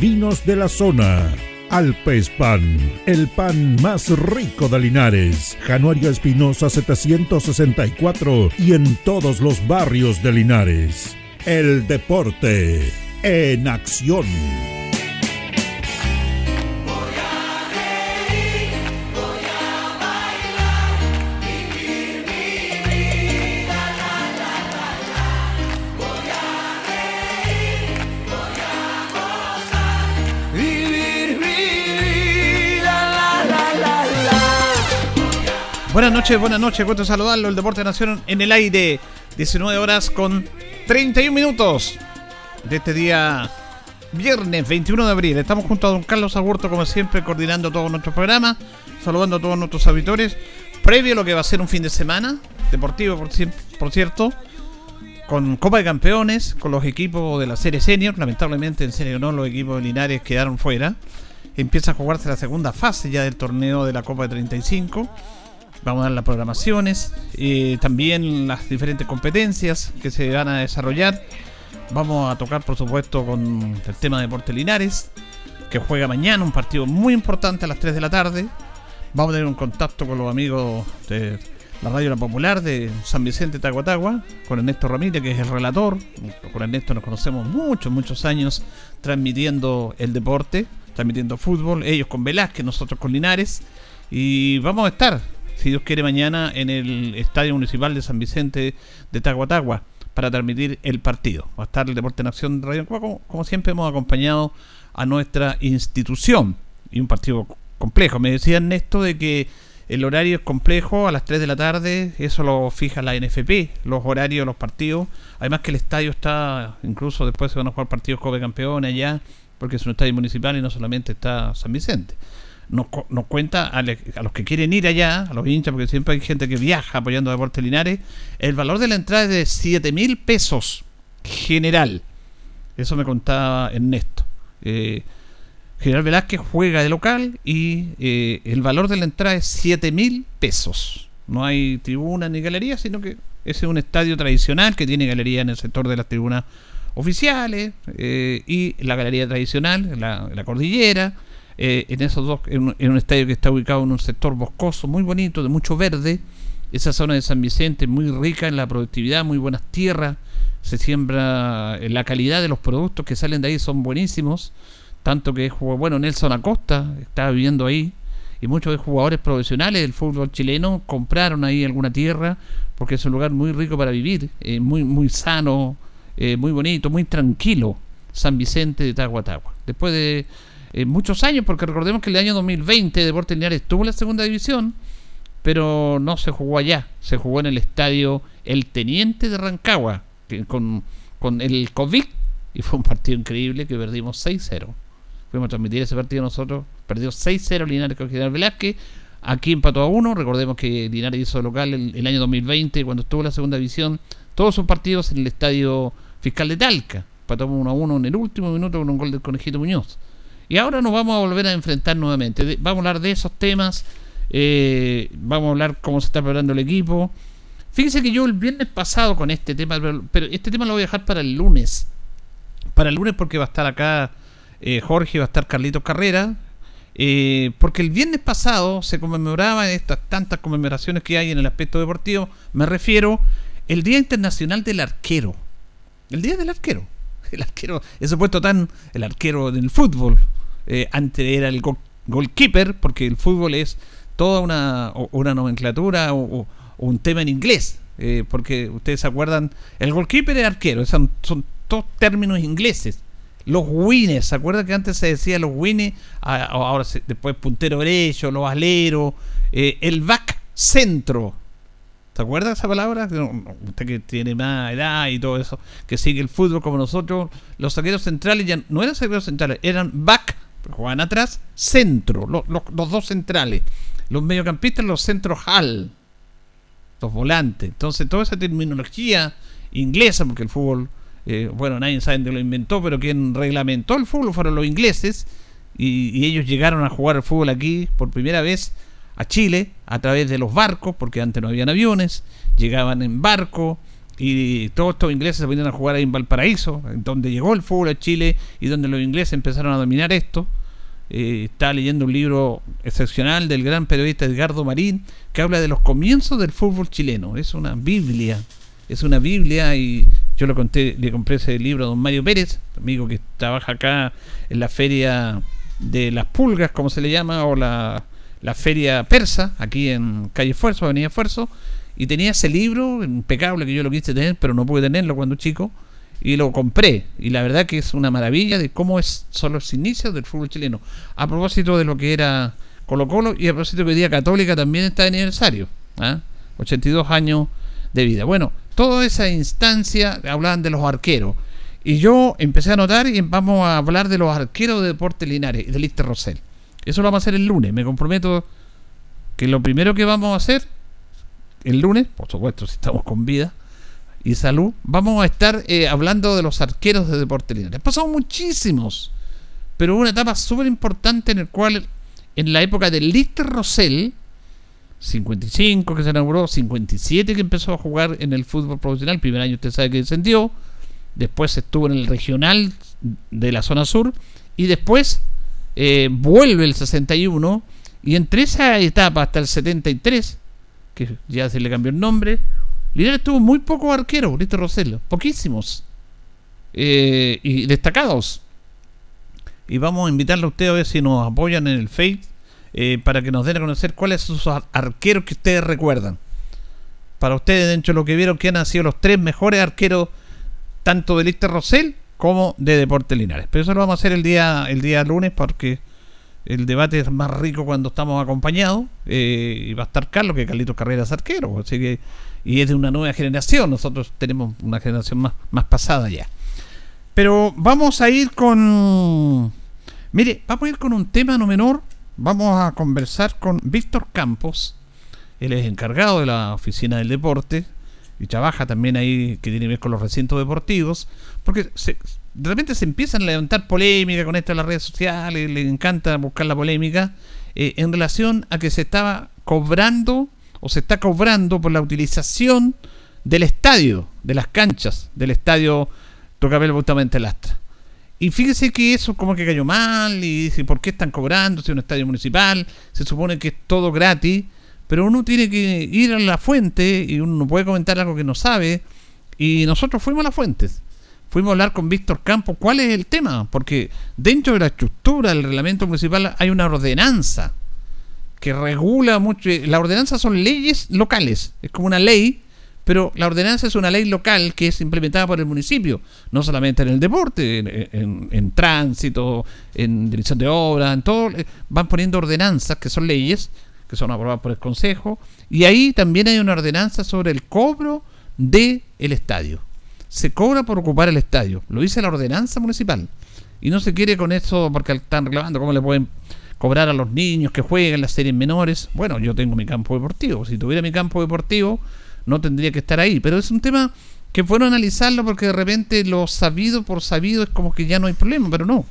vinos de la zona. Alpes Pan, el pan más rico de Linares. Januario Espinosa 764 y en todos los barrios de Linares. El deporte en acción. Buenas noches, buenas noches, gusto saludarlo. El Deporte Nación en el aire, 19 horas con 31 minutos de este día viernes 21 de abril. Estamos junto a don Carlos Agurto, como siempre, coordinando todo nuestro programa, saludando a todos nuestros auditores. Previo a lo que va a ser un fin de semana deportivo, por, por cierto, con Copa de Campeones, con los equipos de la serie senior. Lamentablemente, en serio, no, los equipos de Linares quedaron fuera. Empieza a jugarse la segunda fase ya del torneo de la Copa de 35 Vamos a dar las programaciones, y también las diferentes competencias que se van a desarrollar. Vamos a tocar, por supuesto, con el tema de Deporte Linares, que juega mañana, un partido muy importante a las 3 de la tarde. Vamos a tener un contacto con los amigos de la Radio La Popular de San Vicente Taguatagua, con Ernesto Ramírez, que es el relator. Con Ernesto nos conocemos muchos, muchos años transmitiendo el deporte, transmitiendo fútbol. Ellos con Velázquez, nosotros con Linares. Y vamos a estar si Dios quiere, mañana en el Estadio Municipal de San Vicente de Taguatagua para transmitir el partido. Va a estar el Deporte en Acción de Radio como, como siempre hemos acompañado a nuestra institución. Y un partido complejo. Me decía Ernesto de que el horario es complejo a las 3 de la tarde, eso lo fija la NFP, los horarios de los partidos. Además que el estadio está, incluso después se van a jugar partidos Copa Campeones allá, porque es un estadio municipal y no solamente está San Vicente nos, nos cuenta a, los que quieren ir allá, a los hinchas, porque siempre hay gente que viaja apoyando a Deportes Linares, el valor de la entrada es de 7 mil pesos general. Eso me contaba Ernesto. Eh, General Velázquez juega de local y eh, el valor de la entrada es 7 mil pesos. No hay tribuna ni galería, sino que ese es un estadio tradicional que tiene galería en el sector de las tribunas oficiales eh, y la galería tradicional, la, la cordillera eh, en esos dos, en un, estadio que está ubicado en un sector boscoso muy bonito, de mucho verde, esa zona de San Vicente muy rica en la productividad, muy buenas tierras, se siembra, eh, la calidad de los productos que salen de ahí son buenísimos, tanto que bueno, Nelson Acosta estaba viviendo ahí, y muchos de jugadores profesionales del fútbol chileno compraron ahí alguna tierra, porque es un lugar muy rico para vivir, eh, muy, muy sano, eh, muy bonito, muy tranquilo, San Vicente de Tahuatagua. Después de muchos años, porque recordemos que el año 2020 Deportes Linares estuvo en la segunda división, pero no se jugó allá, se jugó en el estadio El Teniente de Rancagua, con, con el COVID, y fue un partido increíble que perdimos 6-0. Fuimos a transmitir ese partido nosotros, perdió 6-0 Linares con General Velázquez, aquí empató a 1, recordemos que Linares hizo local el, el, año 2020, cuando estuvo en la segunda división, todos sus partidos en el estadio fiscal de Talca, empatamos 1 a 1 en el último minuto con un gol del Conejito Muñoz. Y ahora nos vamos a volver a enfrentar nuevamente. vamos a hablar de esos temas eh, vamos a hablar cómo se está preparando el equipo. Fíjense que yo el viernes pasado con este tema, pero, este tema lo voy a dejar para el lunes. Para el lunes porque va a estar acá eh, Jorge, va a estar Carlitos Carrera. Eh, porque el viernes pasado se conmemoraba estas tantas conmemoraciones que hay en el aspecto deportivo. Me refiero el Día Internacional del Arquero. El Día del Arquero. El arquero, ese puesto tan. El arquero del fútbol. Antes era el goalkeeper, porque el fútbol es toda una, una nomenclatura o, un tema en inglés. Eh, porque ustedes se acuerdan, el goalkeeper es arquero, son, son todos términos ingleses. Los winners, ¿se acuerdan que antes se decía los winners? Ahora después puntero derecho, los aleros, eh, el back centro. ¿Se acuerda esa palabra? usted que tiene más edad y todo eso, que sigue el fútbol como nosotros, los saqueros centrales ya no eran saqueros centrales, eran back, jugaban atrás, centro, los dos centrales los mediocampistas, los centros hall, los volantes. Entonces, toda esa terminología inglesa, porque el fútbol, eh, bueno, nadie sabe dónde lo inventó, pero quien reglamentó el fútbol fueron los ingleses y, ellos llegaron a jugar el fútbol aquí por primera vez a Chile a través de los barcos, porque antes no habían aviones, llegaban en barco y todos estos ingleses se vinieron a jugar ahí en Valparaíso, donde llegó el fútbol a Chile y donde los ingleses empezaron a dominar esto. Eh, está leyendo un libro excepcional del gran periodista Edgardo Marín que habla de los comienzos del fútbol chileno. Es una Biblia, es una Biblia y yo le, conté, le compré ese libro a don Mario Pérez, amigo que trabaja acá en la feria de las pulgas, como se le llama, o la, la feria persa, aquí en Calle Esfuerzo, Avenida Esfuerzo, y tenía ese libro impecable que yo lo quise tener, pero no pude tenerlo cuando chico y lo compré. Y la verdad que es una maravilla de cómo es, son los inicios del fútbol chileno. A propósito de lo que era Colo Colo y a propósito que día Católica también está de aniversario. 82 ¿ah? años de vida. Bueno, toda esa instancia hablaban de los arqueros. Y yo empecé a notar y vamos a hablar de los arqueros de Deportes Linares y de Lister Rosell. Eso lo vamos a hacer el lunes. Me comprometo que lo primero que vamos a hacer el lunes, por supuesto, si estamos con vida, y salud, vamos a estar eh, hablando de los arqueros de Deportes Linares. Han pasado muchísimos, pero una etapa súper importante en el cual, en la época de Lister Rosell, 55 que se inauguró, 57 que empezó a jugar en el fútbol profesional, el primer año usted sabe que descendió, después estuvo en el regional de la zona sur, y después eh, vuelve el 61, y entre esa etapa hasta el 73, que ya se le cambió el nombre, Linares tuvo muy pocos arqueros, Listo Rosello, poquísimos. Eh, y destacados. Y vamos a invitarle a usted a ver si nos apoyan en el Face eh, para que nos den a conocer cuáles son sus arqueros que ustedes recuerdan. Para ustedes, dentro de lo que vieron, quién han sido los tres mejores arqueros, tanto de Lister Rosell como de Deportes Linares. Pero eso lo vamos a hacer el día, el día lunes porque el debate es más rico cuando estamos acompañados. Eh, y va a estar Carlos, que Carlitos Carreras arquero. Así que y es de una nueva generación. Nosotros tenemos una generación más, más pasada ya. Pero vamos a ir con. Mire, vamos a ir con un tema no menor. Vamos a conversar con Víctor Campos. Él es encargado de la oficina del deporte y trabaja también ahí que tiene que ver con los recintos deportivos. Porque de repente se empiezan a levantar polémica con esto en las redes sociales. Le encanta buscar la polémica eh, en relación a que se estaba cobrando o se está cobrando por la utilización del estadio, de las canchas del estadio Tocabel Bustamante Lastra. Y fíjese que eso como que cayó mal y dice, ¿por qué están cobrando si es un estadio municipal? Se supone que es todo gratis, pero uno tiene que ir a la fuente y uno puede comentar algo que no sabe. Y nosotros fuimos a las fuentes. Fuimos a hablar con Víctor Campos cuál es el tema, porque dentro de la estructura del reglamento municipal hay una ordenanza que regula mucho. Las ordenanzas son leyes locales, es como una ley pero la ordenanza es una ley local que es implementada por el municipio, no solamente en el deporte, en, tránsito, en dirección de obra, en todo, eh, van poniendo ordenanzas que son leyes, que son aprobadas por el Consejo, y ahí también hay una ordenanza sobre el cobro del el estadio. Se cobra por ocupar el estadio, lo dice la ordenanza municipal, y no se quiere con eso porque están reclamando cómo le pueden cobrar a los niños que juegan las series menores. Bueno, yo tengo mi campo deportivo, si tuviera mi campo deportivo, no tendría que estar ahí. Pero es un tema que bueno analizarlo porque de repente lo sabido por sabido es como que ya no hay problema, pero no.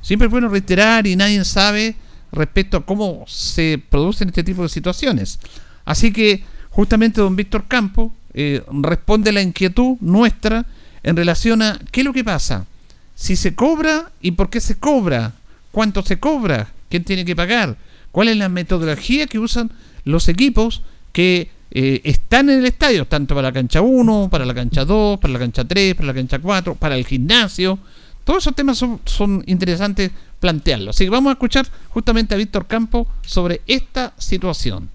Siempre es bueno reiterar y nadie sabe respecto a cómo se producen este tipo de situaciones. Así que justamente don Víctor Campo eh, responde la inquietud nuestra en relación a qué es lo que pasa, si se cobra y por qué se cobra, cuánto se cobra, quién tiene que pagar, cuál es la metodología que usan los equipos que eh, están en el estadio, tanto para la cancha 1, para la cancha 2, para la cancha 3, para la cancha 4, para el gimnasio. Todos esos temas son, interesantes plantearlos. Así que vamos a escuchar justamente a Víctor Campo sobre esta situación.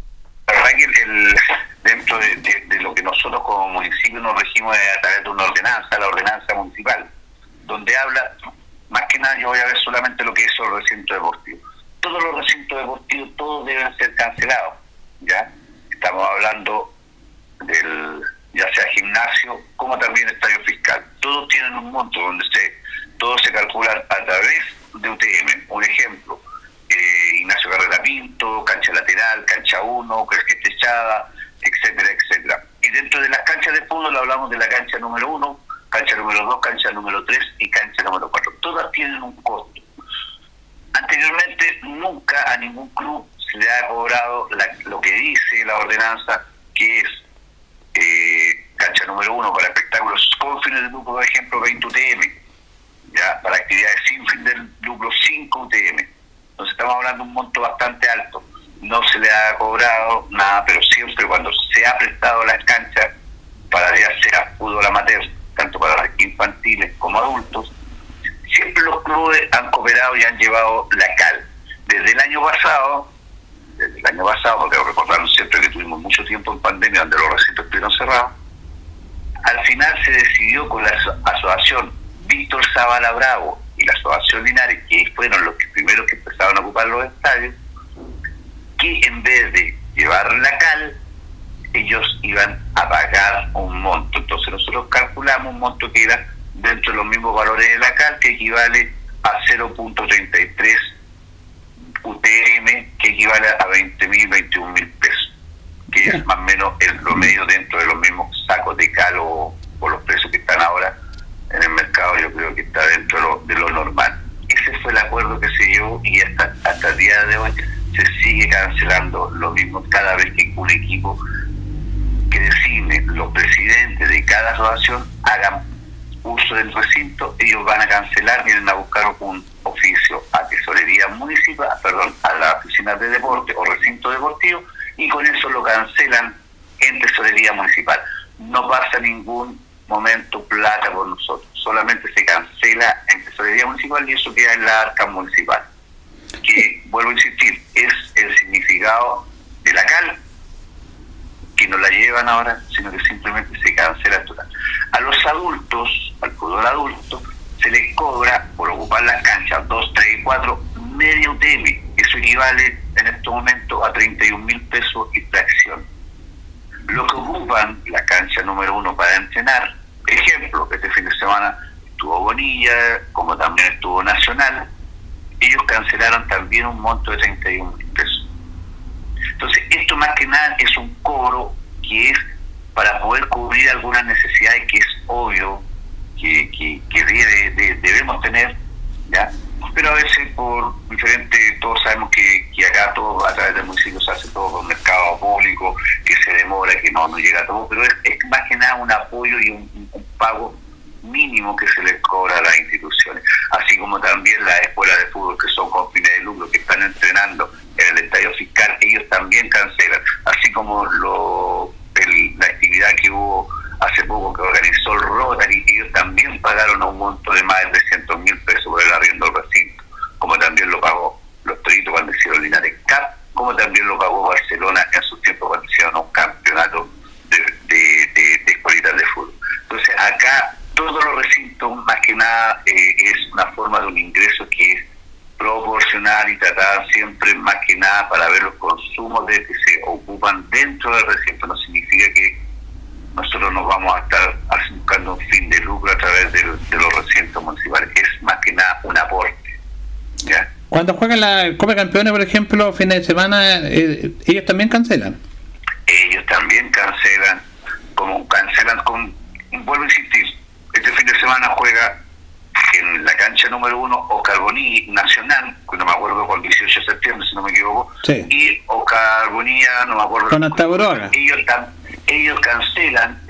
De, lo que nosotros como municipio nos regimos a través de una ordenanza, la ordenanza municipal, donde habla, más que nada yo voy a ver solamente lo que es el recinto deportivo. Todos los recintos deportivos, todos deben ser cancelados, ¿ya? Estamos hablando del ya sea gimnasio como también estadio fiscal. Todos tienen un monto donde se todo se calcula a través de UTM. Un ejemplo, eh, Ignacio Carrera Pinto, cancha lateral, cancha 1, que echada, etcétera, etcétera. Y dentro de las canchas de fútbol hablamos de la cancha número 1, cancha número 2, cancha número 3 y cancha número 4. Todas tienen un costo. Anteriormente nunca a ningún club le ha cobrado lo que dice la ordenanza, que es eh, cancha número uno para espectáculos con fines de lucro, por ejemplo, 20 UTM, ya para actividades sin fin de lucro 5 UTM. Entonces estamos hablando de un monto bastante alto. No se le ha cobrado nada, pero siempre cuando se ha prestado las canchas para ya sea fútbol amateur, tanto para infantiles como adultos, siempre los clubes han cooperado y han llevado la cal. Desde el año pasado desde el año pasado, porque recordaron siempre que tuvimos mucho tiempo en pandemia donde los recintos estuvieron cerrados, al final se decidió con la asociación Víctor Zavala Bravo y la asociación Linares, que fueron los que primeros que empezaron a ocupar los estadios, que en vez de llevar la cal, ellos iban a pagar un monto. Entonces nosotros calculamos un monto que era dentro de los mismos valores de la cal, que equivale a 0.33 UTM que equivale a 20 mil, 21 mil pesos, que es más o menos el promedio dentro de los mismos sacos de cal o, los precios que están ahora en el mercado, yo creo que está dentro de lo, normal. Ese fue el acuerdo que se dio y hasta, hasta el día de hoy se sigue cancelando lo mismo cada vez que un equipo que designe los presidentes de cada asociación hagan uso del recinto, ellos van a cancelar, vienen a buscar un oficio a tesorería municipal, perdón, a la oficina de deporte o recinto deportivo y con eso lo cancelan en tesorería municipal. No pasa ningún momento plata por nosotros, solamente se cancela en tesorería municipal y eso queda en la arca municipal. Que, vuelvo a insistir, es el significado de la cal que no la llevan ahora, sino que simplemente se cancela total. A los adultos, al fútbol adulto, se les cobra por ocupar las canchas 2, 3 y 4 media UTM. Eso equivale en este momento a 31 mil pesos y fracción. Lo que ocupan la cancha número uno para entrenar, ejemplo, este fin de semana estuvo Bonilla, como también estuvo Nacional, ellos cancelaron también un monto de 31 mil pesos. Entonces, esto más que nada es un cobro que es para poder cubrir algunas necesidades que es obvio que, que, debemos tener, ¿ya? pero a veces por diferente, todos sabemos que, que, acá todo a través del municipio se hace todo con mercado público, que se demora, que no, no llega todo, pero es, más que nada un apoyo y un, pago mínimo que se les cobra a las instituciones, así como también las escuelas de fútbol que son con fines de lucro, que están entrenando en el estadio fiscal, ellos también cancelan, así como la actividad que hubo hace poco que organizó el Rotary, ellos también pagaron un monto de más de 300 mil pesos por el arriendo del recinto, como también lo pagó los Toritos cuando hicieron Linares Cup, como también lo pagó Barcelona en su tiempo cuando hicieron un campeonato de, de escuelitas de fútbol. Entonces acá todos los recintos, más que nada, eh, es una forma de un ingreso que es proporcional y tratada siempre más que nada para ver los consumos de que se ocupan dentro del recinto. No significa que nosotros nos vamos a estar buscando un fin de lucro a través de, los recintos municipales. Es más que nada un aporte. ¿ya? Cuando juegan la Copa Campeones, por ejemplo, fines de semana, eh, ¿ellos también cancelan? Ellos también cancelan, como cancelan con, vuelvo a insistir, este fin de semana juega en la cancha número uno Oscar Bonilla Nacional, que no me acuerdo con 18 de septiembre, si no me equivoco, y Oscar Bonilla, no me acuerdo. Con ellos, ellos cancelan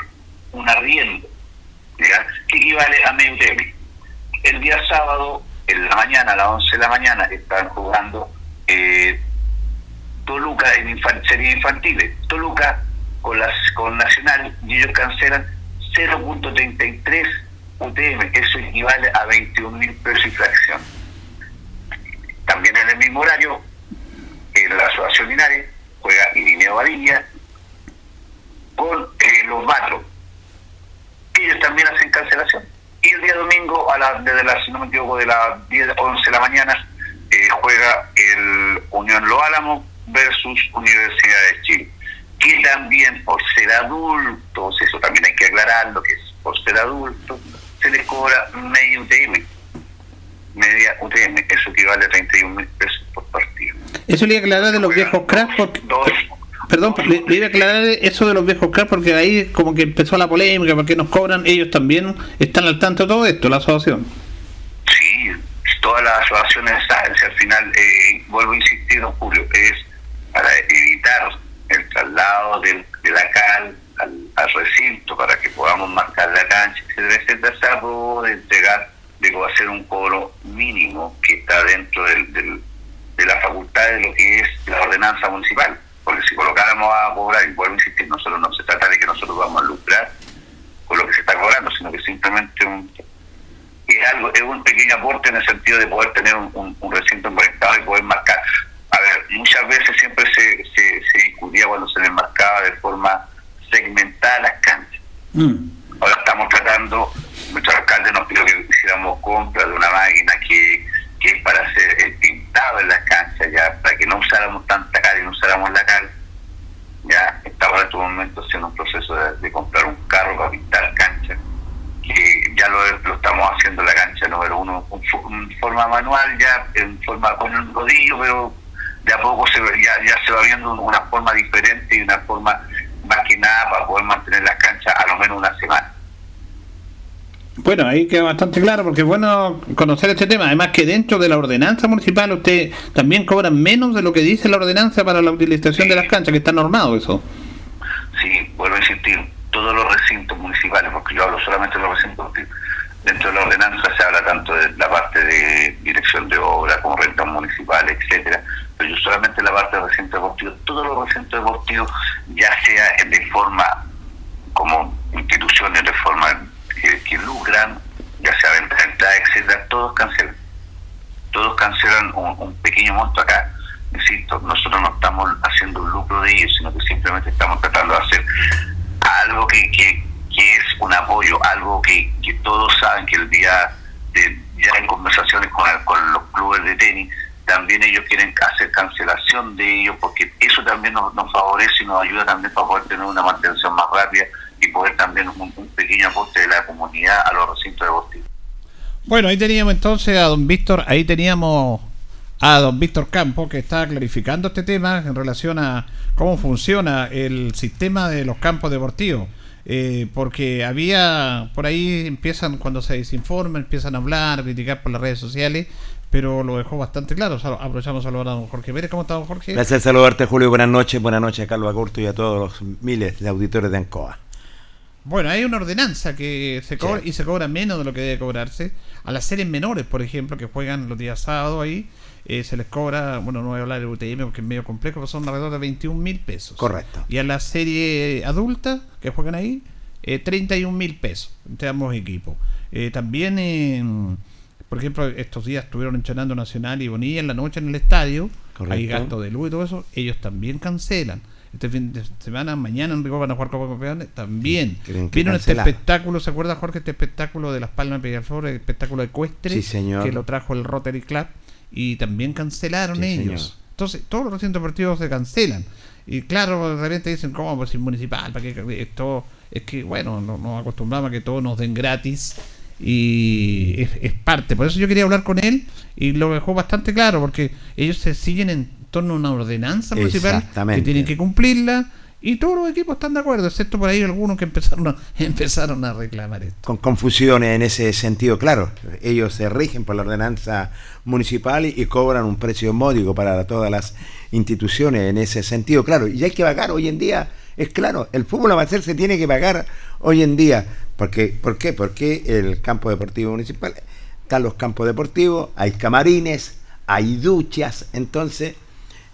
un arriendo, que equivale a medio El día sábado, en la mañana, a las 11 de la mañana, están jugando eh, Toluca en infan serie infantiles. Toluca con, las, con Nacional y ellos cancelan 0.33 UTM, eso equivale a 21 mil pesos y fracción. También en el mismo horario, en la Asociación Linares juega Irineo Badilla con eh, los Batros. Ellos también hacen cancelación. Y el día domingo, a la, desde las, si no me equivoco, de las 10, 11 de la mañana, eh, juega el Unión Lo Álamo versus Universidad de Chile. Que también por ser adultos, eso también hay que aclararlo, que es por ser adultos, se les cobra media UTM. Media UTM, eso equivale a 31 mil pesos por partido. Eso le iba a aclarar de los viejos cracks porque... Perdón, le, iba a aclarar eso de los viejos cracks porque ahí como que empezó la polémica, porque nos cobran, ellos también están al tanto de todo esto, la asociación. Sí, todas las asociaciones al final, eh, vuelvo a insistir, don Julio, es para evitar el traslado de, de la cal al, recinto para que podamos marcar la cancha, etcétera, etcétera, se de entregar, de hacer un cobro mínimo que está dentro del, de la facultad de lo que es la ordenanza municipal. Porque si colocáramos a cobrar, y vuelvo a insistir, nosotros no se trata de que nosotros vamos a lucrar con lo que se está cobrando, sino que simplemente un, es algo es un pequeño aporte en el sentido de poder tener un, recinto conectado y poder marcar. A ver, muchas veces siempre se, se, se discutía cuando se les marcaba de forma segmentar las canchas. Mm. Ahora estamos tratando, nuestro alcalde nos pidió que hiciéramos compra de una máquina que, que es para hacer el pintado en las canchas, ya para que no usáramos tanta cal y no usáramos la cal. Ya estamos en este momento haciendo un proceso de, comprar un carro para pintar canchas, que ya lo, lo estamos haciendo en la cancha número uno en forma manual, ya en forma con un rodillo, pero de a poco se ya, ya se va viendo una forma diferente y una forma más que nada para poder mantener las canchas a lo menos una semana. Bueno, ahí queda bastante claro porque es bueno conocer este tema. Además que dentro de la ordenanza municipal usted también cobra menos de lo que dice la ordenanza para la utilización de las canchas, que está normado eso. Sí, vuelvo a insistir, todos los recintos municipales, porque yo hablo solamente de los recintos dentro de la ordenanza se habla tanto de la parte de dirección de obra como rentas municipales, etcétera, pero yo solamente la parte de recintos deportivos, todos los recintos deportivos, ya sea de forma como instituciones de forma que, lucran, ya sea venta etcétera, todos cancelan. Todos cancelan un, pequeño monto acá. Insisto, nosotros no estamos haciendo un lucro de ellos, sino que simplemente estamos tratando de hacer algo que, que, que es un apoyo, algo que, que todos saben que el día de, ya en conversaciones con, con los clubes de tenis, también ellos quieren hacer cancelación de ellos porque eso también nos, favorece y nos ayuda también para poder tener una mantención más rápida y poder también un, pequeño aporte de la comunidad a los recintos deportivos. Bueno, ahí teníamos entonces a don Víctor, ahí teníamos a don Víctor Campo que está clarificando este tema en relación a cómo funciona el sistema de los campos deportivos. Eh, porque había por ahí empiezan cuando se desinforma empiezan a hablar, a criticar por las redes sociales pero lo dejó bastante claro. aprovechamos a saludar a don Jorge Pérez. ¿Cómo está, don Jorge? Gracias, saludarte, Julio. Buenas noches. Buenas noches a Carlos Agurto y a todos los miles de auditores de ANCOA. Bueno, hay una ordenanza que se cobra y se cobra menos de lo que debe cobrarse. A las series menores, por ejemplo, que juegan los días sábados ahí, eh, se les cobra, bueno, no voy a hablar del UTM porque es medio complejo, pero son alrededor de 21 mil pesos. Correcto. Y a la serie adulta que juegan ahí, eh, 31 mil pesos entre ambos equipos. Eh, también, por ejemplo, estos días estuvieron entrenando Nacional y Bonilla en la noche en el estadio. Correcto. Hay gasto de luz y todo eso. Ellos también cancelan. Este fin de semana, mañana en Rico van a jugar Copa Campeones, también. Vieron este espectáculo, ¿se acuerda Jorge? Este espectáculo de Las Palmas de Peñaflor, el espectáculo ecuestre, Sí, señor. que lo trajo el Rotary Club, y también cancelaron Sí, ellos. señor. Entonces, todos los recintos deportivos se cancelan. Y claro, de repente dicen, ¿cómo? Pues si municipal, ¿para qué? Esto es que, bueno, no- nos acostumbramos a que todos nos den gratis y es, es parte. Por eso yo quería hablar con él y lo dejó bastante claro, porque ellos se siguen en torno a una ordenanza municipal que tienen que cumplirla y todos los equipos están de acuerdo, excepto por ahí algunos que empezaron a, empezaron a reclamar esto. Con confusiones en ese sentido, claro. Ellos se rigen por la ordenanza municipal y, y cobran un precio módico para todas las instituciones en ese sentido, claro. Y hay que pagar hoy en día, es claro, el fútbol amateur se tiene que pagar hoy en día. Porque, ¿Por qué? Porque el campo deportivo municipal, están los campos deportivos, hay camarines, hay duchas, entonces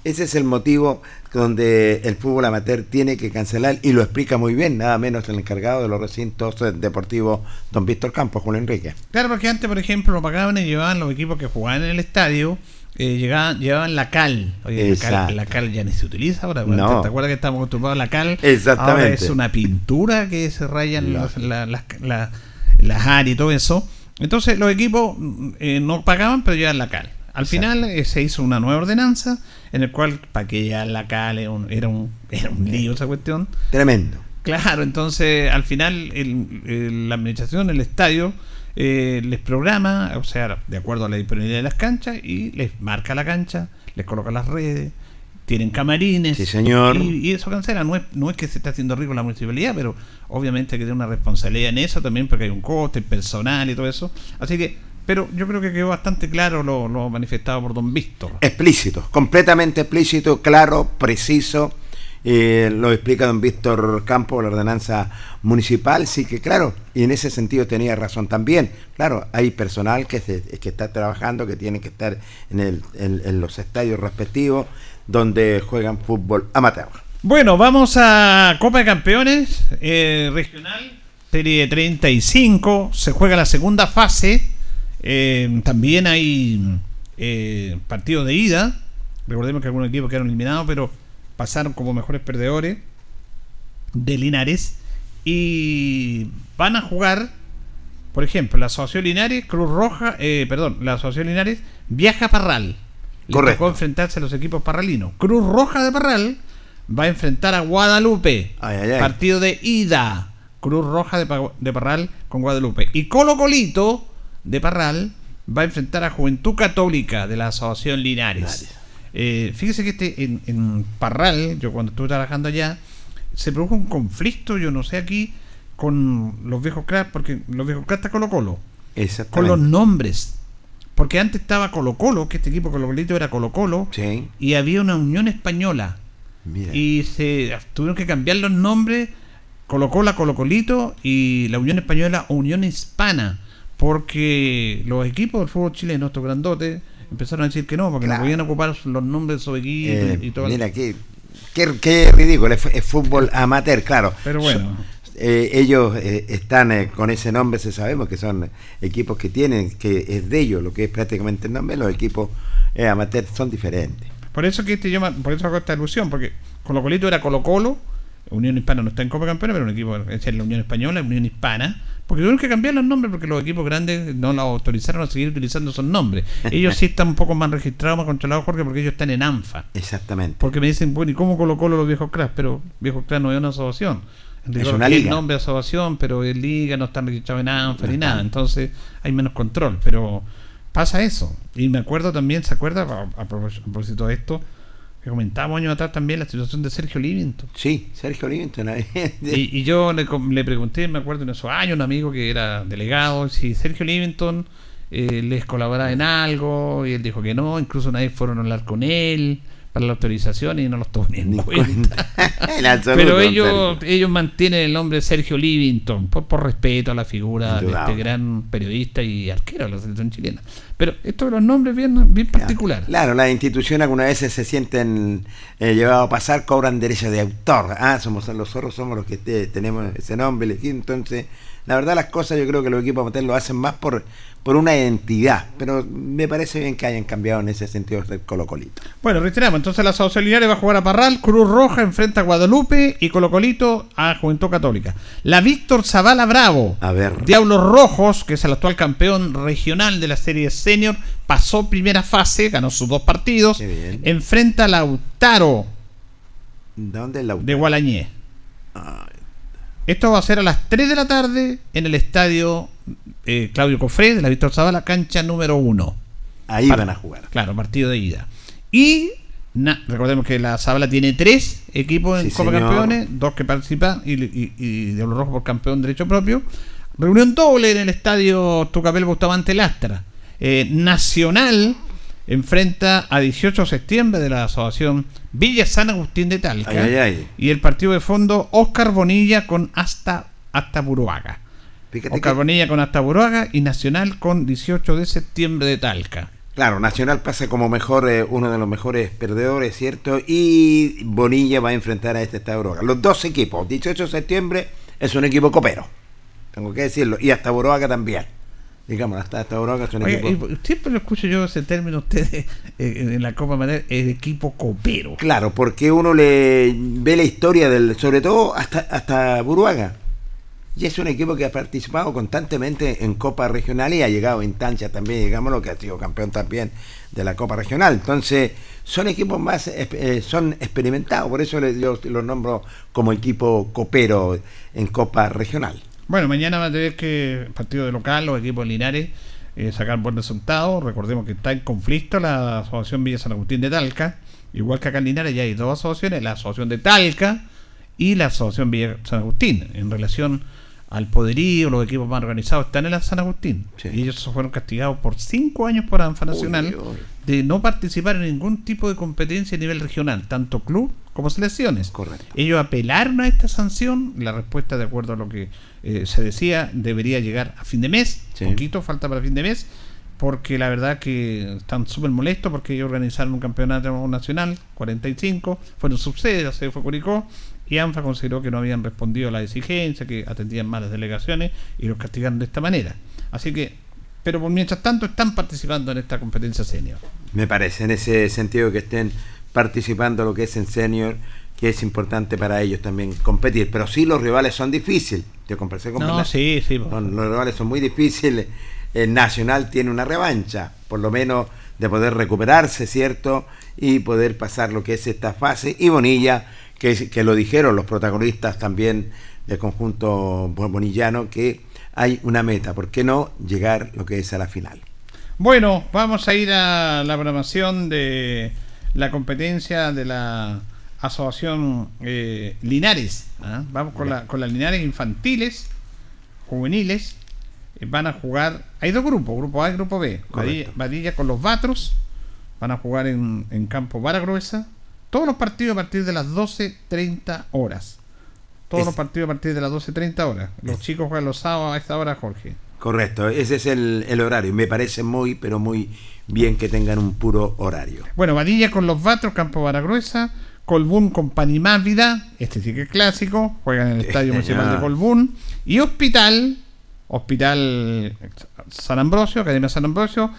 ese es el motivo donde el fútbol amateur tiene que cancelar y lo explica muy bien, nada menos el encargado de los recintos deportivos, don Víctor Campos, Julio Enrique. Claro, porque antes, por ejemplo, lo pagaban y llevaban los equipos que jugaban en el estadio, eh, llegaban, llevaban la cal. Oye, la cal, la cal ya ni se utiliza ahora. No. ¿Te, acuerdas que estamos acostumbrados a la cal? Exactamente. Ahora es una pintura que se rayan Lógico. los- la- las, la- las áreas y todo eso. Entonces los equipos mm, eh, no pagaban, pero llevaban la cal. Al final eh, se hizo una nueva ordenanza en el cual, para que ya la cal era un, era un, era un lío esa cuestión, Tremendo. Claro, entonces al final el- el- la administración del estadio eh, les programa, o sea, de acuerdo a la disponibilidad de las canchas, y les marca la cancha, les coloca las redes, tienen camarines. Sí, señor. Y, y eso cancela. No es, no es que se está haciendo rico la municipalidad, pero obviamente hay que tener una responsabilidad en eso también, porque hay un coste personal y todo eso. Así que, pero yo creo que quedó bastante claro lo, lo manifestado por don Víctor. Explícito, completamente explícito, claro, preciso. Eh, lo explica don Víctor Campos, la ordenanza municipal, sí que claro, y en ese sentido tenía razón también. Claro, hay personal que, se- que está trabajando, que tiene que estar en los estadios respectivos donde juegan fútbol amateur. Bueno, vamos a Copa de Campeones eh, regional, serie 35. Se juega la segunda fase. Eh, también hay eh, partidos de ida. Recordemos que algunos equipos quedaron eliminados, pero pasaron como mejores perdedores de Linares. Y van a jugar, por ejemplo, la Asociación Linares, Cruz Roja, eh, perdón, la Asociación Linares viaja a Parral. Le Correcto. tocó enfrentarse a los equipos parralinos. Cruz Roja de Parral va a enfrentar a Guadalupe. Ay, ay, ay. Partido de ida. Cruz Roja de, de Parral con Guadalupe. Y Colo Colito de Parral va a enfrentar a Juventud Católica de la Asociación Linares. Eh, fíjese que este en, en Parral, yo cuando estuve trabajando allá, se produjo un conflicto, yo no sé aquí, con los viejos cracks, porque los viejos cracks está Colo Colo, con los nombres. Porque antes estaba Colo Colo, que este equipo Colo Colito era Colo Colo, Sí, y había una Unión Española. mira. Y se tuvieron que cambiar los nombres, colocó la Colo Colito y la Unión Española o Unión Hispana, porque los equipos del fútbol chileno, estos grandotes, empezaron a decir que no, porque Claro. no podían ocupar los nombres de Eh, y todo. mira, qué, qué, qué ridículo, es, es fútbol amateur, claro. Pero bueno. So- eh, ellos eh, están eh, con ese nombre, se sabemos que son equipos que tienen, que es de ellos, lo que es prácticamente el nombre, los equipos eh, amateur son diferentes. Por eso que este llama, por eso hago esta alusión, porque Colo Colito era Colo Colo, Unión Hispana no está en Copa Campeones, pero un equipo es la Unión Española, Unión Hispana, porque tuvieron que cambiar los nombres porque los equipos grandes no la autorizaron a seguir utilizando esos nombres. Ellos sí están un poco más registrados, más controlados, Jorge, porque ellos están en ANFA. Exactamente. Porque me dicen, bueno, ¿y cómo Colo Colo los viejos cracks? Pero viejos cracks no es una asociación. Digo, una que liga. El nombre de asociación, pero en liga no están registrados en ANFA ni nada. Entonces hay menos control. Pero pasa eso. Y me acuerdo también, ¿se acuerda? A, a propósito de esto, que comentábamos años atrás también la situación de Sergio Livington. Sí, Sergio Livingston. ahí. Y, y yo le pregunté, me acuerdo en esos años, un amigo que era delegado, si Sergio Livington eh, les colaboraba en algo, y él dijo que no, incluso una vez fueron a hablar con él para la autorización y no los tomó ni en cuenta. Pero ellos, ellos mantienen el nombre de Sergio Livington por, por respeto a la figura de este gran periodista y arquero de la selección chilena. Pero esto de los nombres bien, bien particular. Claro, las instituciones algunas veces se sienten eh, llevados a pasar, cobran derecho de autor. Ah, somos los zorros, somos los que tenemos ese nombre. Entonces, la verdad las cosas yo creo que los equipos amateur lo hacen más por por una identidad, pero me parece bien que hayan cambiado en ese sentido el Colo Colito. Bueno, reiteramos, entonces la Asociación Linares va a jugar a Parral, Cruz Roja enfrenta a Guadalupe y Colo Colito a Juventud Católica. La Víctor Zavala Bravo, a ver. Diablos Rojos, que es el actual campeón regional de la serie senior, pasó primera fase, ganó sus dos partidos, enfrenta a Lautaro, ¿Dónde Lautaro? de Gualañé. Esto va a ser a las 3 de la tarde en el estadio eh, Claudio Cofré de la Víctor Zavala, cancha número 1. Ahí van a jugar. Claro, partido de ida. Y recordemos que la Zabala tiene tres equipos en Copa Campeones, dos que participan y, y, de los rojos por campeón derecho propio. Reunión doble en el estadio Tucapel Bustamante Lastra. Eh, Nacional enfrenta a 18 de septiembre de la asociación Villa San Agustín de Talca. Y el partido de fondo Oscar Bonilla con hasta, hasta Buruaga. Oscar Bonilla con hasta Buruaga y Nacional con 18 de septiembre de Talca. Claro, Nacional pasa como mejor, eh, uno de los mejores perdedores, ¿cierto? Y Bonilla va a enfrentar a este Estado Buruaga. Los dos equipos, 18 de septiembre es un equipo copero, tengo que decirlo, y hasta Buruaga también digamos, hasta, hasta ahora Siempre lo escucho yo ese término ustedes eh, en la Copa Madera, el equipo copero. Claro, porque uno le ve la historia del, sobre todo hasta, hasta Buruaga. Y es un equipo que ha participado constantemente en Copa Regional y ha llegado a instancias también, digamos, lo que ha sido campeón también de la Copa Regional. Entonces, son equipos más, eh, son experimentados, por eso yo los nombro como equipo copero en Copa Regional. Bueno, mañana va a tener que, partido de local, los equipos Linares, eh, sacar buen resultado. Recordemos que está en conflicto la Asociación Villa San Agustín de Talca. Igual que acá en Linares ya hay dos asociaciones, la Asociación de Talca y la Asociación Villa San Agustín, en relación al poderío, los equipos más organizados están en la San Agustín. Y ellos fueron castigados por cinco años por ANFA Nacional de no participar en ningún tipo de competencia a nivel regional, tanto club como selecciones. Correcto. Ellos apelaron a esta sanción, la respuesta de acuerdo a lo que eh, se decía debería llegar a fin de mes, poquito falta para fin de mes, porque la verdad que están súper molestos porque ellos organizaron un campeonato nacional, 45, fueron subsedes, se fue Curicó, y ANFA consideró que no habían respondido a la exigencia, que atendían mal las delegaciones y los castigaron de esta manera. Así que, pero por mientras tanto están participando en esta competencia senior. Me parece, en ese sentido que estén participando lo que es en senior, que es importante para ellos también competir. Pero sí los rivales son difíciles. Yo conversé con no, sí, sí, los rivales son muy difíciles. El Nacional tiene una revancha, por lo menos de poder recuperarse, ¿cierto? Y poder pasar lo que es esta fase. Y Bonilla que, lo dijeron los protagonistas también del conjunto bonillano, que hay una meta, ¿por qué no llegar lo que es a la final? Bueno, vamos a ir a la programación de la competencia de la Asociación eh, Linares. ¿ah? Vamos con, la, con las Linares infantiles, juveniles. Eh, van a jugar, hay dos grupos, grupo A y grupo B. Vadilla, con los Batros, van a jugar en, en campo Vara Gruesa todos los partidos a partir de las 12.30 horas. Todos los partidos a partir de las 12.30 horas. Los chicos juegan los sábados a esta hora, Jorge. Correcto, ese es el, el, horario. Me parece muy, pero muy bien que tengan un puro horario. Bueno, Vadilla con los Vatros, Campo Baragruesa, Colbún con Panimávida, este sí que es clásico, juegan en el Estadio Municipal de Colbún, y Hospital, Hospital San Ambrosio, Academia San Ambrosio,